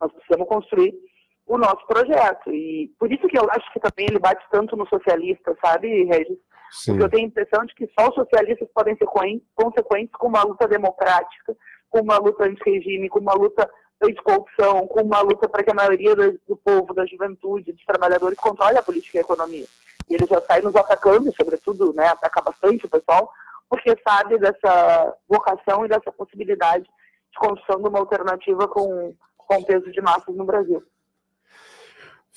Nós precisamos construir o nosso projeto. E por isso que eu acho que também ele bate tanto no socialista, sabe, Regis? Sim. Porque eu tenho a impressão de que só os socialistas podem ser consequentes com uma luta democrática, com uma luta anti-regime, com uma luta anti-corrupção, com uma luta para que a maioria do, povo, da juventude, dos trabalhadores controle a política e a economia. E ele já sai nos atacando, sobretudo, né, ataca bastante o pessoal, porque sabe dessa vocação e dessa possibilidade de construção de uma alternativa com, com peso de massas no Brasil.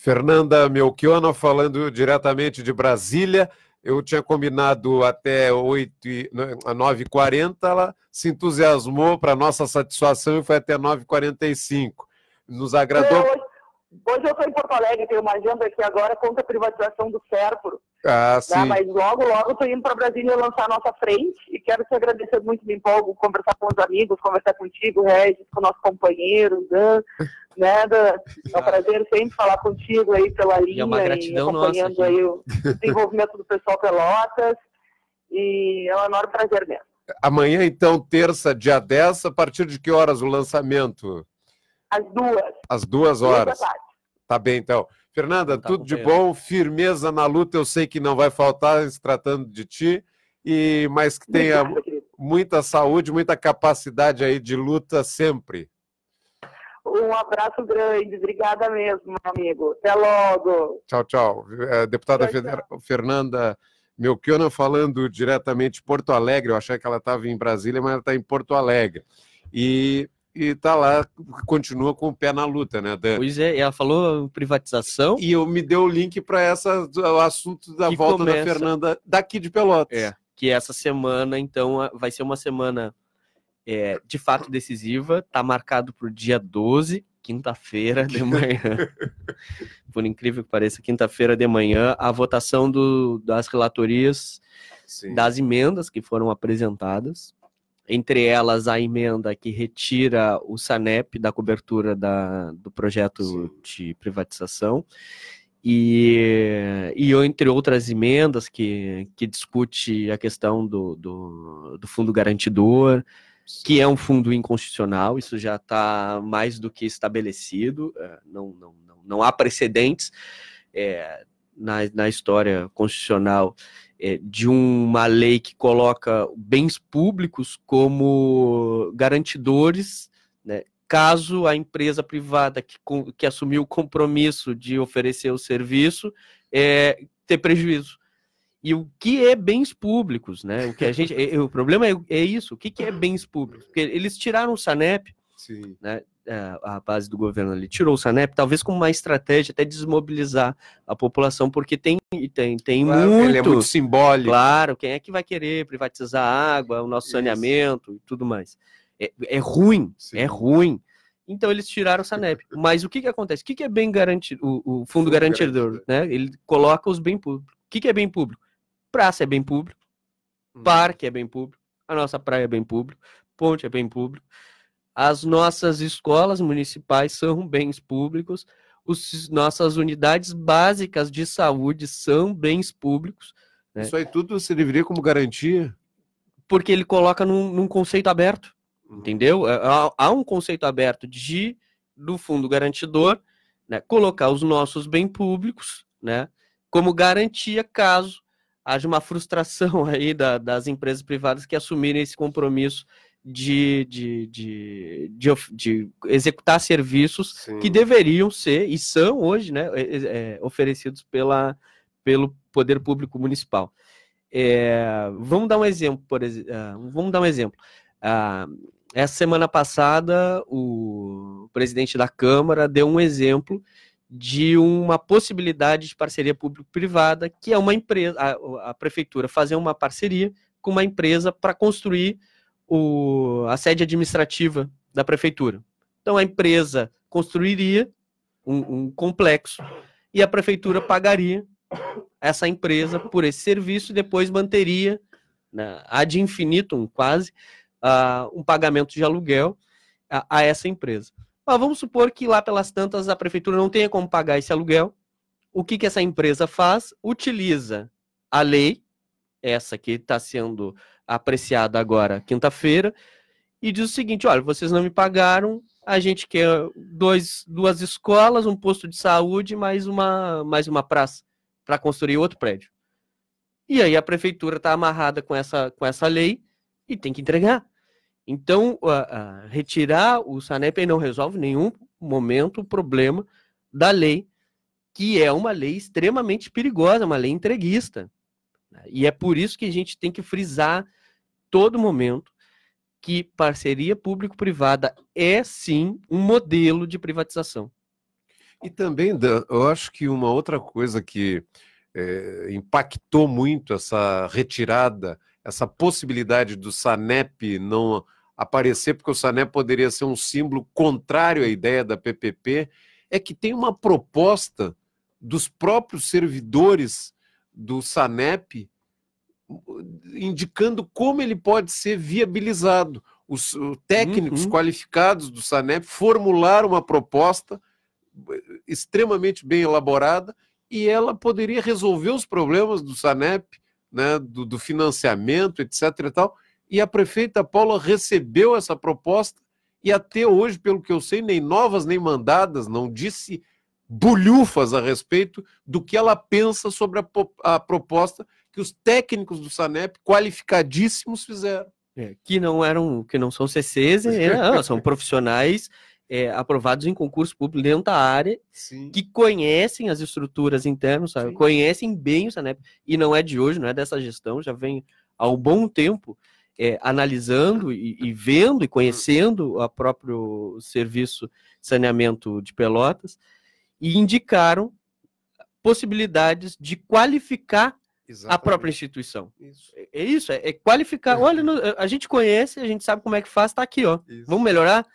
Fernanda Melchiona falando diretamente de Brasília. Eu tinha combinado até 8 e, 9h40, ela se entusiasmou para nossa satisfação e foi até 9h45. Nos agradou. Hoje, hoje eu estou em Porto Alegre, tenho uma agenda aqui agora contra a privatização do Serpro. Ah, né? sim. Né? Mas logo, logo estou indo para Brasília lançar a nossa frente e quero te agradecer muito, me empolgo, conversar com os amigos, conversar contigo, Regis, com o nosso companheiro, Dan, né? Da, é um prazer sempre falar contigo aí pela linha e, é uma gratidão e acompanhando nossa, aí o desenvolvimento do pessoal Pelotas e é um enorme prazer mesmo. Amanhã, então, terça, dia 10, a partir de que horas o lançamento? Às duas. Às duas horas. Tá bem, então. Fernanda, tá tudo de bom, firmeza na luta, eu sei que não vai faltar se tratando de ti, e mas que tenha Obrigado, muita saúde, muita capacidade aí de luta sempre. Um abraço grande, obrigada mesmo, meu amigo. Até logo. Tchau, tchau. É, deputada tchau, tchau. Fernanda Melchiona falando diretamente de Porto Alegre, eu achei que ela estava em Brasília, mas ela está em Porto Alegre. E e está lá, continua com o pé na luta, né, Dan? Pois é, ela falou privatização. E eu me deu o link para essa o assunto da volta começa... da Fernanda daqui de Pelotas. É, que essa semana, então, vai ser uma semana é, de fato decisiva, está marcado para o dia 12, quinta-feira de manhã. Por incrível que pareça, quinta-feira de manhã, a votação do, das relatorias Sim. das emendas que foram apresentadas entre elas a emenda que retira o SANEP da cobertura da, do projeto Sim. de privatização, e, e entre outras emendas que, que discute a questão do, do, do fundo garantidor. Que é um fundo inconstitucional, isso já está mais do que estabelecido, é, não, não, não, não há precedentes é, na, na história constitucional é, de uma lei que coloca bens públicos como garantidores, né, caso a empresa privada que, que assumiu o compromisso de oferecer o serviço é, ter prejuízo. E o que é bens públicos, né? O que a gente, é, o problema é, é isso. O que, que é bens públicos? Porque eles tiraram o Sanep, Sim. né? É, a base do governo ali tirou o Sanep, talvez como uma estratégia até desmobilizar a população, porque tem tem tem claro, muito, ele é muito simbólico. Claro, quem é que vai querer privatizar a água, o nosso Isso. saneamento e tudo mais? É, é ruim, Sim. é ruim. Então eles tiraram o Sanep. Mas o que que acontece? O que que é bem garantido? O, o fundo, fundo garantidor, né? Ele coloca os bens públicos. O que que é bem público? Praça é bem público, hum. parque é bem público, a nossa praia é bem público, ponte é bem público as nossas escolas municipais são bens públicos, os, nossas unidades básicas de saúde são bens públicos. Né? Isso aí tudo você deveria como garantia? Porque ele coloca num, num conceito aberto, uhum. entendeu? É, há, há, um conceito aberto de do fundo garantidor, né, colocar os nossos bens públicos, né, como garantia caso haja uma frustração aí da, das empresas privadas que assumirem esse compromisso de, de, de, de, de executar serviços Sim. que deveriam ser e são hoje né, é, é, oferecidos pela, pelo poder público municipal. É, vamos dar um exemplo, por uh, vamos dar um exemplo. Uh, essa semana passada, o presidente da Câmara deu um exemplo de uma possibilidade de parceria público-privada, que é uma empresa, a, a prefeitura fazer uma parceria com uma empresa para construir o, a sede administrativa da prefeitura. Então a empresa construiria um, um complexo e a prefeitura pagaria essa empresa por esse serviço e depois manteria, né, ad infinitum quase, uh, um pagamento de aluguel a, a essa empresa. Mas vamos supor que lá pelas tantas a prefeitura não tenha como pagar esse aluguel. O que, que essa empresa faz? Utiliza a lei essa que está sendo apreciada agora, quinta-feira, e diz o seguinte: olha, vocês não me pagaram, a gente quer dois, duas escolas, um posto de saúde, mais uma, mais uma praça para construir outro prédio. E aí a prefeitura está amarrada com essa, com essa lei e tem que entregar. Então, retirar o Sanep não resolve nenhum momento o problema da lei, que é uma lei extremamente perigosa, uma lei entreguista. E é por isso que a gente tem que frisar todo momento que parceria público-privada é sim um modelo de privatização. E também, Dan, eu acho que uma outra coisa que é, impactou muito essa retirada, essa possibilidade do SANEP não aparecer, porque o SANEP poderia ser um símbolo contrário à ideia da PPP, é que tem uma proposta dos próprios servidores do SANEP indicando como ele pode ser viabilizado. Os técnicos uhum. qualificados do SANEP formularam uma proposta extremamente bem elaborada e ela poderia resolver os problemas do SANEP, né, do, do financiamento, etc. E, tal. e a prefeita Paula recebeu essa proposta e até hoje, pelo que eu sei, nem novas nem mandadas, não disse bulhufas a respeito do que ela pensa sobre a, a proposta que os técnicos do SANEP, qualificadíssimos, fizeram. É, que não eram, que não são CCs, é, não, são profissionais é, aprovados em concurso público dentro da área, Sim. que conhecem as estruturas internas, sabe? conhecem bem o SANEP, e não é de hoje, não é dessa gestão, já vem há um bom tempo é, analisando e, e, vendo e conhecendo o próprio serviço de saneamento de Pelotas, e indicaram possibilidades de qualificar Exatamente. a própria instituição. Isso. É, é isso, é, é qualificar. Olha, no, a gente conhece, a gente sabe como é que faz, está aqui, ó. Isso. Vamos melhorar?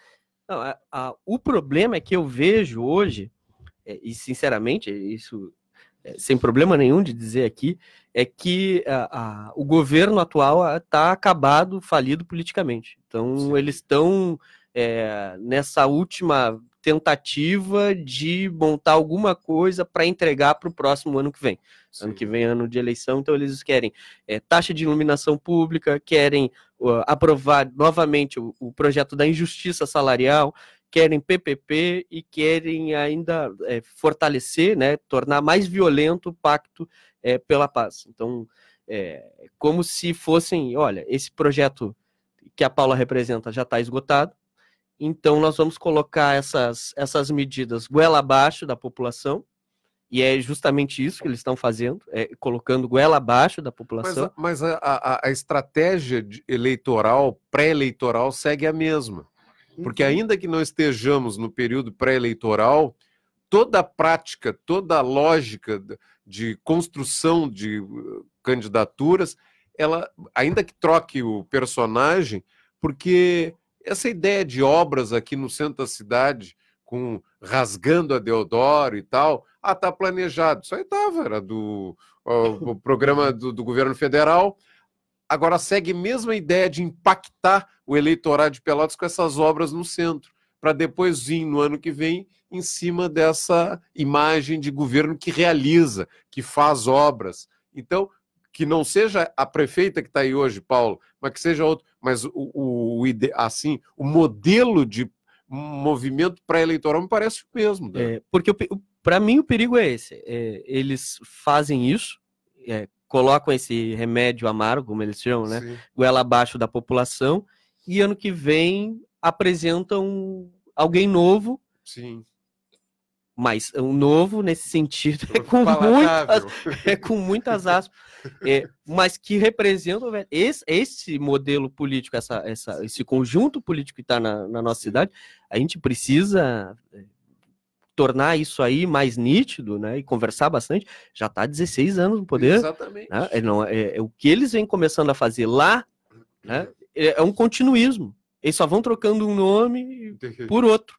Não, a, a, o problema é que eu vejo hoje, é, e sinceramente, isso é, sem problema nenhum de dizer aqui, é que a, o governo atual está acabado, falido politicamente. Então, Sim. eles estão é, nessa última tentativa de montar alguma coisa para entregar para o próximo ano que vem. Sim. Ano que vem, ano de eleição, então eles querem é, taxa de iluminação pública, querem uh, aprovar novamente o, o, projeto da injustiça salarial, querem PPP e querem ainda é, fortalecer, né, tornar mais violento o pacto é, pela paz. Então, é como se fossem, olha, esse projeto que a Paula representa já está esgotado, então, nós vamos colocar essas, essas medidas goela abaixo da população, e é justamente isso que eles estão fazendo, é colocando goela abaixo da população. Mas, mas a, a, a, estratégia eleitoral, pré-eleitoral, segue a mesma. Porque uhum. ainda que não estejamos no período pré-eleitoral, toda a prática, toda a lógica de construção de uh, candidaturas, ela, ainda que troque o personagem, porque essa ideia de obras aqui no centro da cidade, com rasgando a Deodoro e tal, ah, tá planejado. Isso aí estava, era do o programa do, do, governo federal. Agora segue a mesma ideia de impactar o eleitorado de Pelotas com essas obras no centro, para depois vir no ano que vem em cima dessa imagem de governo que realiza, que faz obras. Então, que não seja a prefeita que está aí hoje, Paulo, mas que seja outro, mas o, o, o assim, o modelo de movimento pré-eleitoral me parece o mesmo. Né? É, porque para mim o perigo é esse, é, eles fazem isso, é, colocam esse remédio amargo, como eles chamam, né, Sim. goela abaixo da população, e ano que vem apresentam alguém novo Sim mas um novo nesse sentido é com, muitas, é com muitas aspas, é, mas que representam esse, esse modelo político, essa, essa, esse conjunto político que está na, na, nossa cidade, a gente precisa é, tornar isso aí mais nítido, né, e conversar bastante, já está há 16 anos no poder. Exatamente. Né, é, não, é, é, o que eles vêm começando a fazer lá, né, é, é um continuismo. Eles só vão trocando um nome por outro.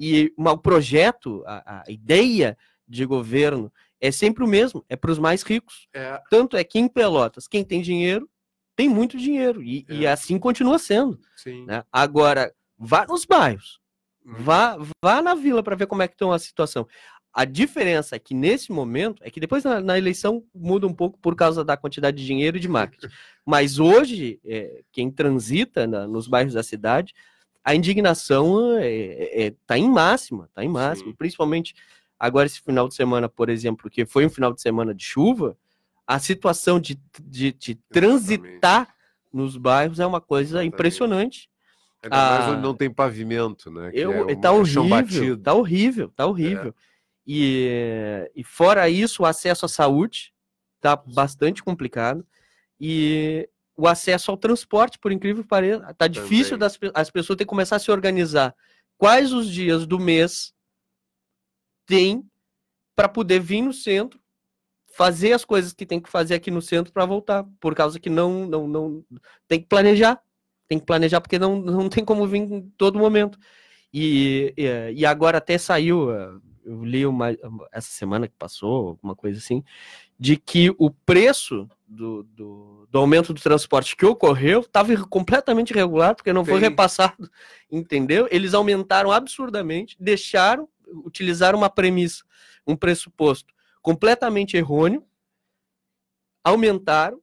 E o projeto, a, a ideia de governo é sempre o mesmo, é para os mais ricos. É. Tanto é que em Pelotas, quem tem dinheiro, tem muito dinheiro. E, é. e assim continua sendo. Né? Agora, vá nos bairros, uhum. vá, vá na vila para ver como é que estão a situação. A diferença é que nesse momento, é que depois na, na, eleição muda um pouco por causa da quantidade de dinheiro e de marketing. Mas hoje, é, quem transita na, nos bairros da cidade, a indignação está é, é, tá em máxima, está em máxima. Sim. Principalmente agora esse final de semana, por exemplo, que foi um final de semana de chuva, a situação de, de, de transitar nos bairros é uma coisa Exatamente. impressionante. Ainda ah, mais onde não tem pavimento, né? Eu, é tá, horrível, tá horrível, tá horrível, E, e fora isso, o acesso à saúde tá bastante complicado. E o acesso ao transporte, por incrível que pareça, tá difícil das as pessoas ter que começar a se organizar. Quais os dias do mês tem para poder vir no centro fazer as coisas que tem que fazer aqui no centro para voltar, por causa que não, não, não tem que planejar, tem que planejar porque não, não tem como vir em todo momento. E, e, e agora até saiu, eh, eu li uma, essa semana que passou, alguma coisa assim, de que o preço do, do, do aumento do transporte que ocorreu estava completamente irregular, porque não Sim. foi repassado, entendeu? Eles aumentaram absurdamente, deixaram, utilizaram uma premissa, um pressuposto completamente errôneo, aumentaram.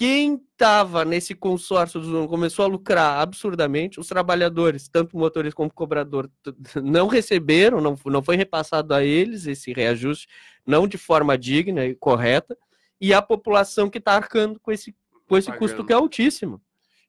Quem estava nesse consórcio começou a lucrar absurdamente. Os trabalhadores, tanto motorista como cobrador, não receberam, não, não foi repassado a eles esse reajuste, não de forma digna e correta. E a população que está arcando com esse, com esse custo que é altíssimo.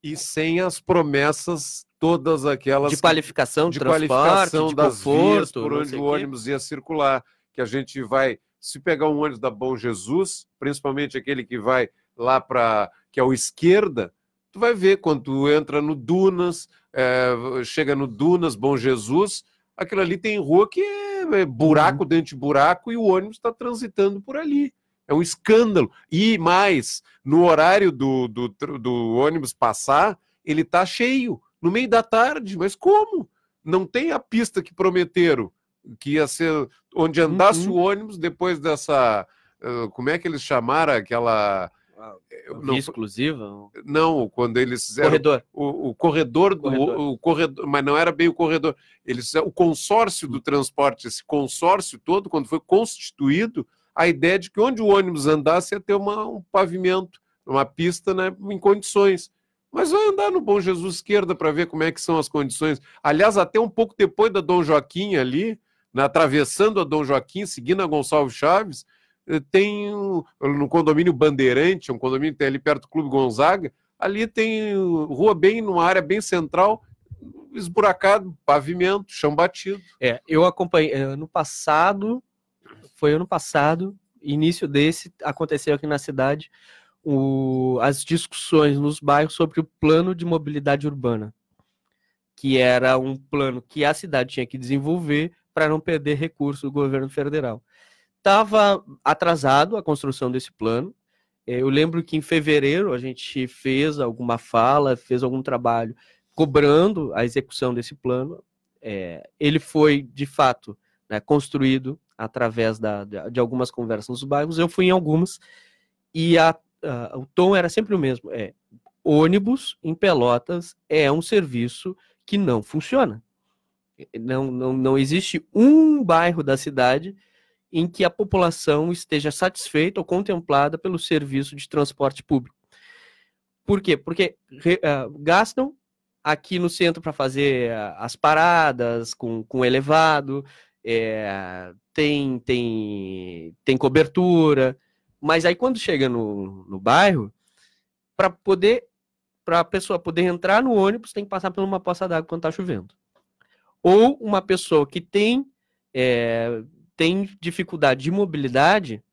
E sem as promessas todas aquelas de qualificação, de qualificação de das conforto, vias por onde o ônibus ia circular, que a gente vai se pegar um ônibus da Bom Jesus, principalmente aquele que vai lá para que é o esquerda, tu vai ver quando tu entra no Dunas, é, chega no Dunas, Bom Jesus, aquilo ali tem rua que é, é buraco uhum. dentro de buraco e o ônibus está transitando por ali. É um escândalo. E mais, no horário do, do, do ônibus passar, ele está cheio, no meio da tarde. Mas como? Não tem a pista que prometeram que ia ser onde andasse uhum. o ônibus depois dessa. Uh, como é que eles chamaram aquela. Não, exclusiva? Não, quando eles fizeram corredor. O, o corredor do corredor. O, corredor, mas não era bem o corredor. Eles o consórcio do transporte, esse consórcio todo, quando foi constituído, a ideia de que onde o ônibus andasse ia ter uma, um pavimento, uma pista né, em condições. Mas vai andar no Bom Jesus esquerda para ver como é que são as condições. Aliás, até um pouco depois da Dom Joaquim ali, na, atravessando a Dom Joaquim, seguindo a Gonçalves Chaves, eh, tem no condomínio Bandeirante, um condomínio que tem ali perto do Clube Gonzaga, ali tem rua bem numa área bem central, esburacado, pavimento, chão batido. É, eu acompanhei eh, ano passado, foi ano passado, início desse aconteceu aqui na cidade o, as discussões nos bairros sobre o plano de mobilidade urbana, que era um plano que a cidade tinha que desenvolver para não perder recursos do governo federal. Estava atrasado a construção desse plano. É, eu lembro que em fevereiro a gente fez alguma fala, fez algum trabalho cobrando a execução desse plano. É, ele foi, de fato, né, construído através da, de, algumas conversas nos bairros. Eu fui em algumas e a, a, o tom era sempre o mesmo. É, ônibus em Pelotas é um serviço que não funciona. Não, não, não existe um bairro da cidade em que a população esteja satisfeita ou contemplada pelo serviço de transporte público. Por quê? Porque uh, gastam aqui no centro para fazer uh, as paradas com, com elevado, é, tem, tem, tem cobertura, mas aí quando chega no, no bairro, para poder para a pessoa poder entrar no ônibus, tem que passar por uma poça d'água quando está chovendo ou uma pessoa que tem, é, tem dificuldade de mobilidade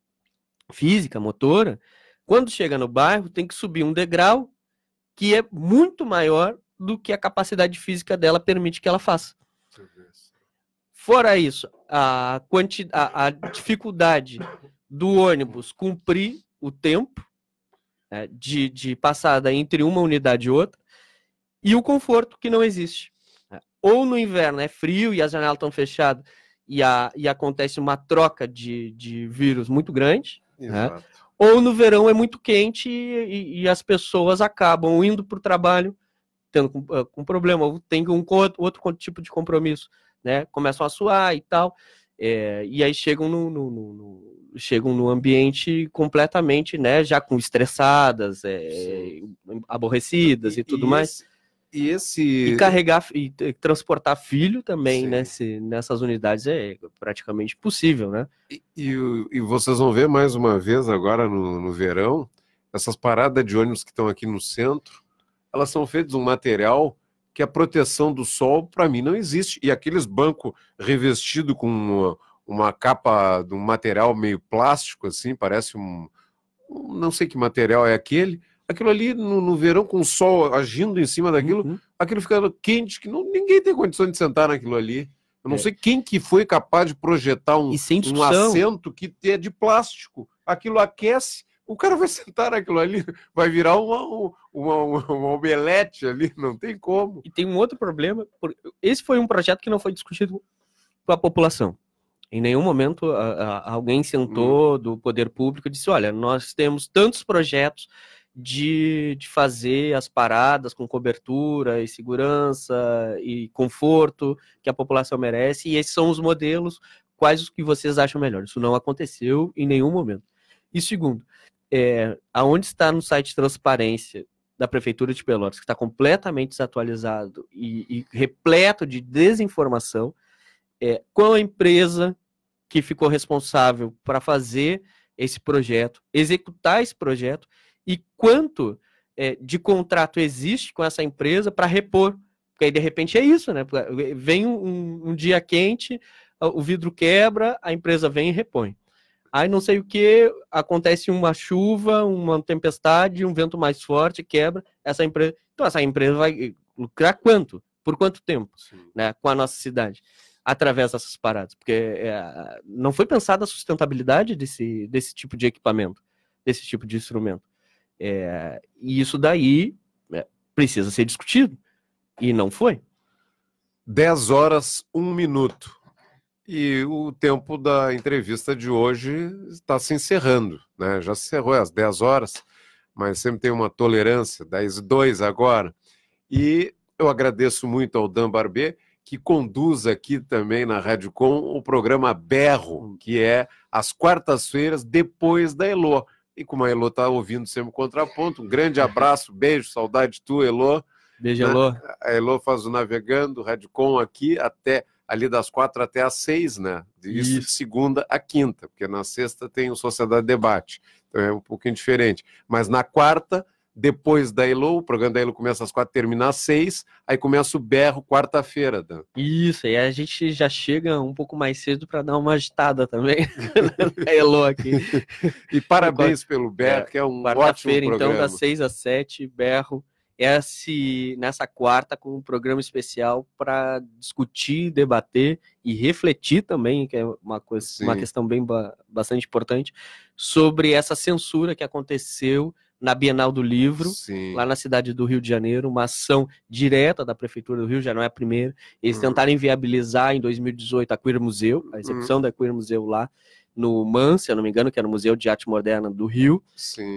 física, motora, quando chega no bairro, tem que subir um degrau que é muito maior do que a capacidade física dela permite que ela faça. Fora isso, a, quanti, a, a dificuldade do ônibus cumprir o tempo é, de, de passada entre uma unidade e outra, e o conforto que não existe ou no inverno é frio e as janelas estão fechadas e, a, e acontece uma troca de, de vírus muito grande, né? ou no verão é muito quente e, e as pessoas acabam indo para o trabalho tendo com, ah, com problema, ou tem um outro, outro tipo de compromisso, né? Começam a suar e tal. É, e aí chegam no, no, no, no, chegam no ambiente completamente, né, já com estressadas, é, aborrecidas e, e tudo e mais. Esse, e esse e carregar e transportar filho também nesse, nessas unidades é praticamente possível, né? E, e, e vocês vão ver mais uma vez agora no, no verão essas paradas de ônibus que estão aqui no centro, elas são feitas de um material que a proteção do sol, para mim, não existe. E aqueles bancos revestidos com uma, uma, capa de um material meio plástico, assim, parece um. Não sei que material é aquele. Aquilo ali no, no verão, com o sol agindo em cima daquilo, uhum. aquilo fica quente, que não, ninguém tem condição de sentar naquilo ali. Eu não é. sei quem que foi capaz de projetar um, um assento que é de plástico. Aquilo aquece o cara vai sentar naquilo ali, vai virar uma, uma, uma, uma omelete ali, não tem como. E tem um outro problema, esse foi um projeto que não foi discutido com a população. Em nenhum momento a, a, alguém sentou hum. do poder público e disse: olha, nós temos tantos projetos de, de fazer as paradas com cobertura e segurança e conforto que a população merece, e esses são os modelos, quais os que vocês acham melhor. Isso não aconteceu em nenhum momento. E segundo, é, aonde está no site transparência da Prefeitura de Pelotas, que está completamente desatualizado e, e, repleto de desinformação, é, qual a empresa que ficou responsável para fazer esse projeto, executar esse projeto e quanto é, de contrato existe com essa empresa para repor. Porque aí, de repente, é isso, né? Vem um, um dia quente, o vidro quebra, a empresa vem e repõe. Aí não sei o que, acontece uma chuva, uma tempestade, um vento mais forte, quebra, essa empresa. Então essa empresa vai lucrar quanto? Por quanto tempo? Né, com a nossa cidade? Através dessas paradas. Porque é, não foi pensada a sustentabilidade desse, desse tipo de equipamento, desse tipo de instrumento. É, e isso daí é, precisa ser discutido. E não foi. 10 horas, 1 minuto. E o tempo da entrevista de hoje está se encerrando, né? Já se encerrou às 10 horas, mas sempre tem uma tolerância, 10 e 2 agora. E eu agradeço muito ao Dan Barbê, que conduz aqui também na Rádio Com o programa Berro, que é às quartas-feiras, depois da Elô. E como a Elô está ouvindo sempre o contraponto, um grande abraço, beijo, saudade tua, Elô. Beijo, né? Elô. A Elô faz o Navegando, Rádio Com aqui até ali das quatro até às seis, né? Isso, Isso. segunda a quinta, porque na sexta tem o Sociedade Debate, então é um pouquinho diferente. Mas na quarta, depois da Elo, o programa da Elo começa às quatro, termina às seis, aí começa o berro quarta-feira. Dan. Isso, e a gente já chega um pouco mais cedo para dar uma agitada também na Elo aqui. e parabéns pelo berro, é, que é um ótimo programa. então, das seis às sete, berro esse, nessa quarta com um programa especial para discutir, debater e refletir também, que é uma, coisa, uma questão bem bastante importante, sobre essa censura que aconteceu na Bienal do Livro, Sim. lá na cidade do Rio de Janeiro, uma ação direta da Prefeitura do Rio, já não é a primeira. Eles uhum. tentaram inviabilizar em 2018 a Queer Museu, a execução uhum. da Queer Museu lá, no MAN, se eu não me engano, que era o Museu de Arte Moderna do Rio.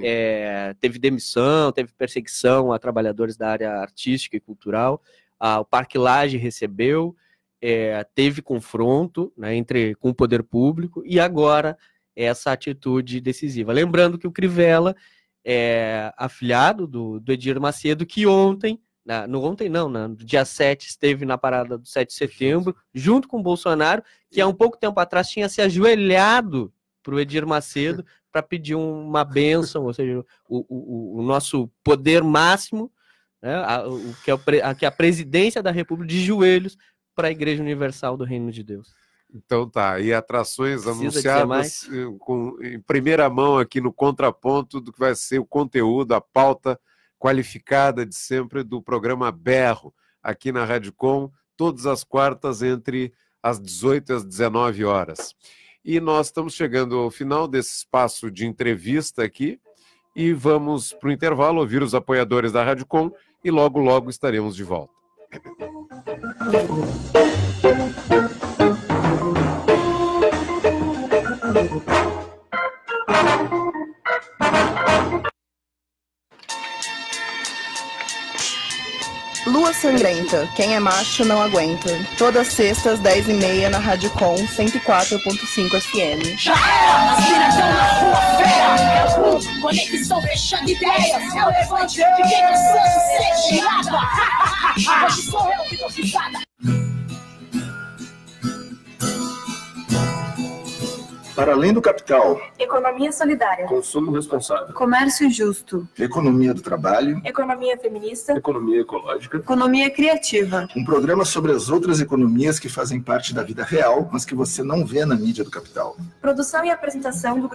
É, teve demissão, teve perseguição a trabalhadores da área artística e cultural. Ah, o Parque Laje recebeu, é, teve confronto né, entre, com o poder público e agora essa atitude decisiva. Lembrando que o Crivella é afiliado do, do Edir Macedo, que ontem na, no ontem não, no dia 7 esteve na parada do 7 de setembro, junto com o Bolsonaro, que há um pouco tempo atrás tinha se ajoelhado para o Edir Macedo para pedir uma benção, ou seja, o, o, o nosso poder máximo, né, a, o, que, é a, que é a presidência da República de joelhos para a Igreja Universal do Reino de Deus. Então tá, e atrações Precisa anunciadas eh, com, em primeira mão aqui no contraponto do que vai ser o conteúdo, a pauta qualificada de sempre do programa Berro, aqui na Rádio Com, todas as quartas entre as 18 e as 19 horas. E nós estamos chegando ao final desse espaço de entrevista aqui e vamos para o intervalo ouvir os apoiadores da Rádio Com e logo, logo estaremos de volta. Lua Sangrenta, quem é macho não aguenta. Todas sextas, 10 e meia na Rádio Com 104.5 FM. Já era! As minas na rua feia! É conexão fechando ideias! É o levante de quem cansa ser tirada! Hoje sou eu que tô pisada! Para além do capital, economia solidária, consumo responsável, comércio justo, economia do trabalho, economia feminista, economia ecológica, economia criativa. Um programa sobre as outras economias que fazem parte da vida real, mas que você não vê na mídia do capital. Produção e apresentação do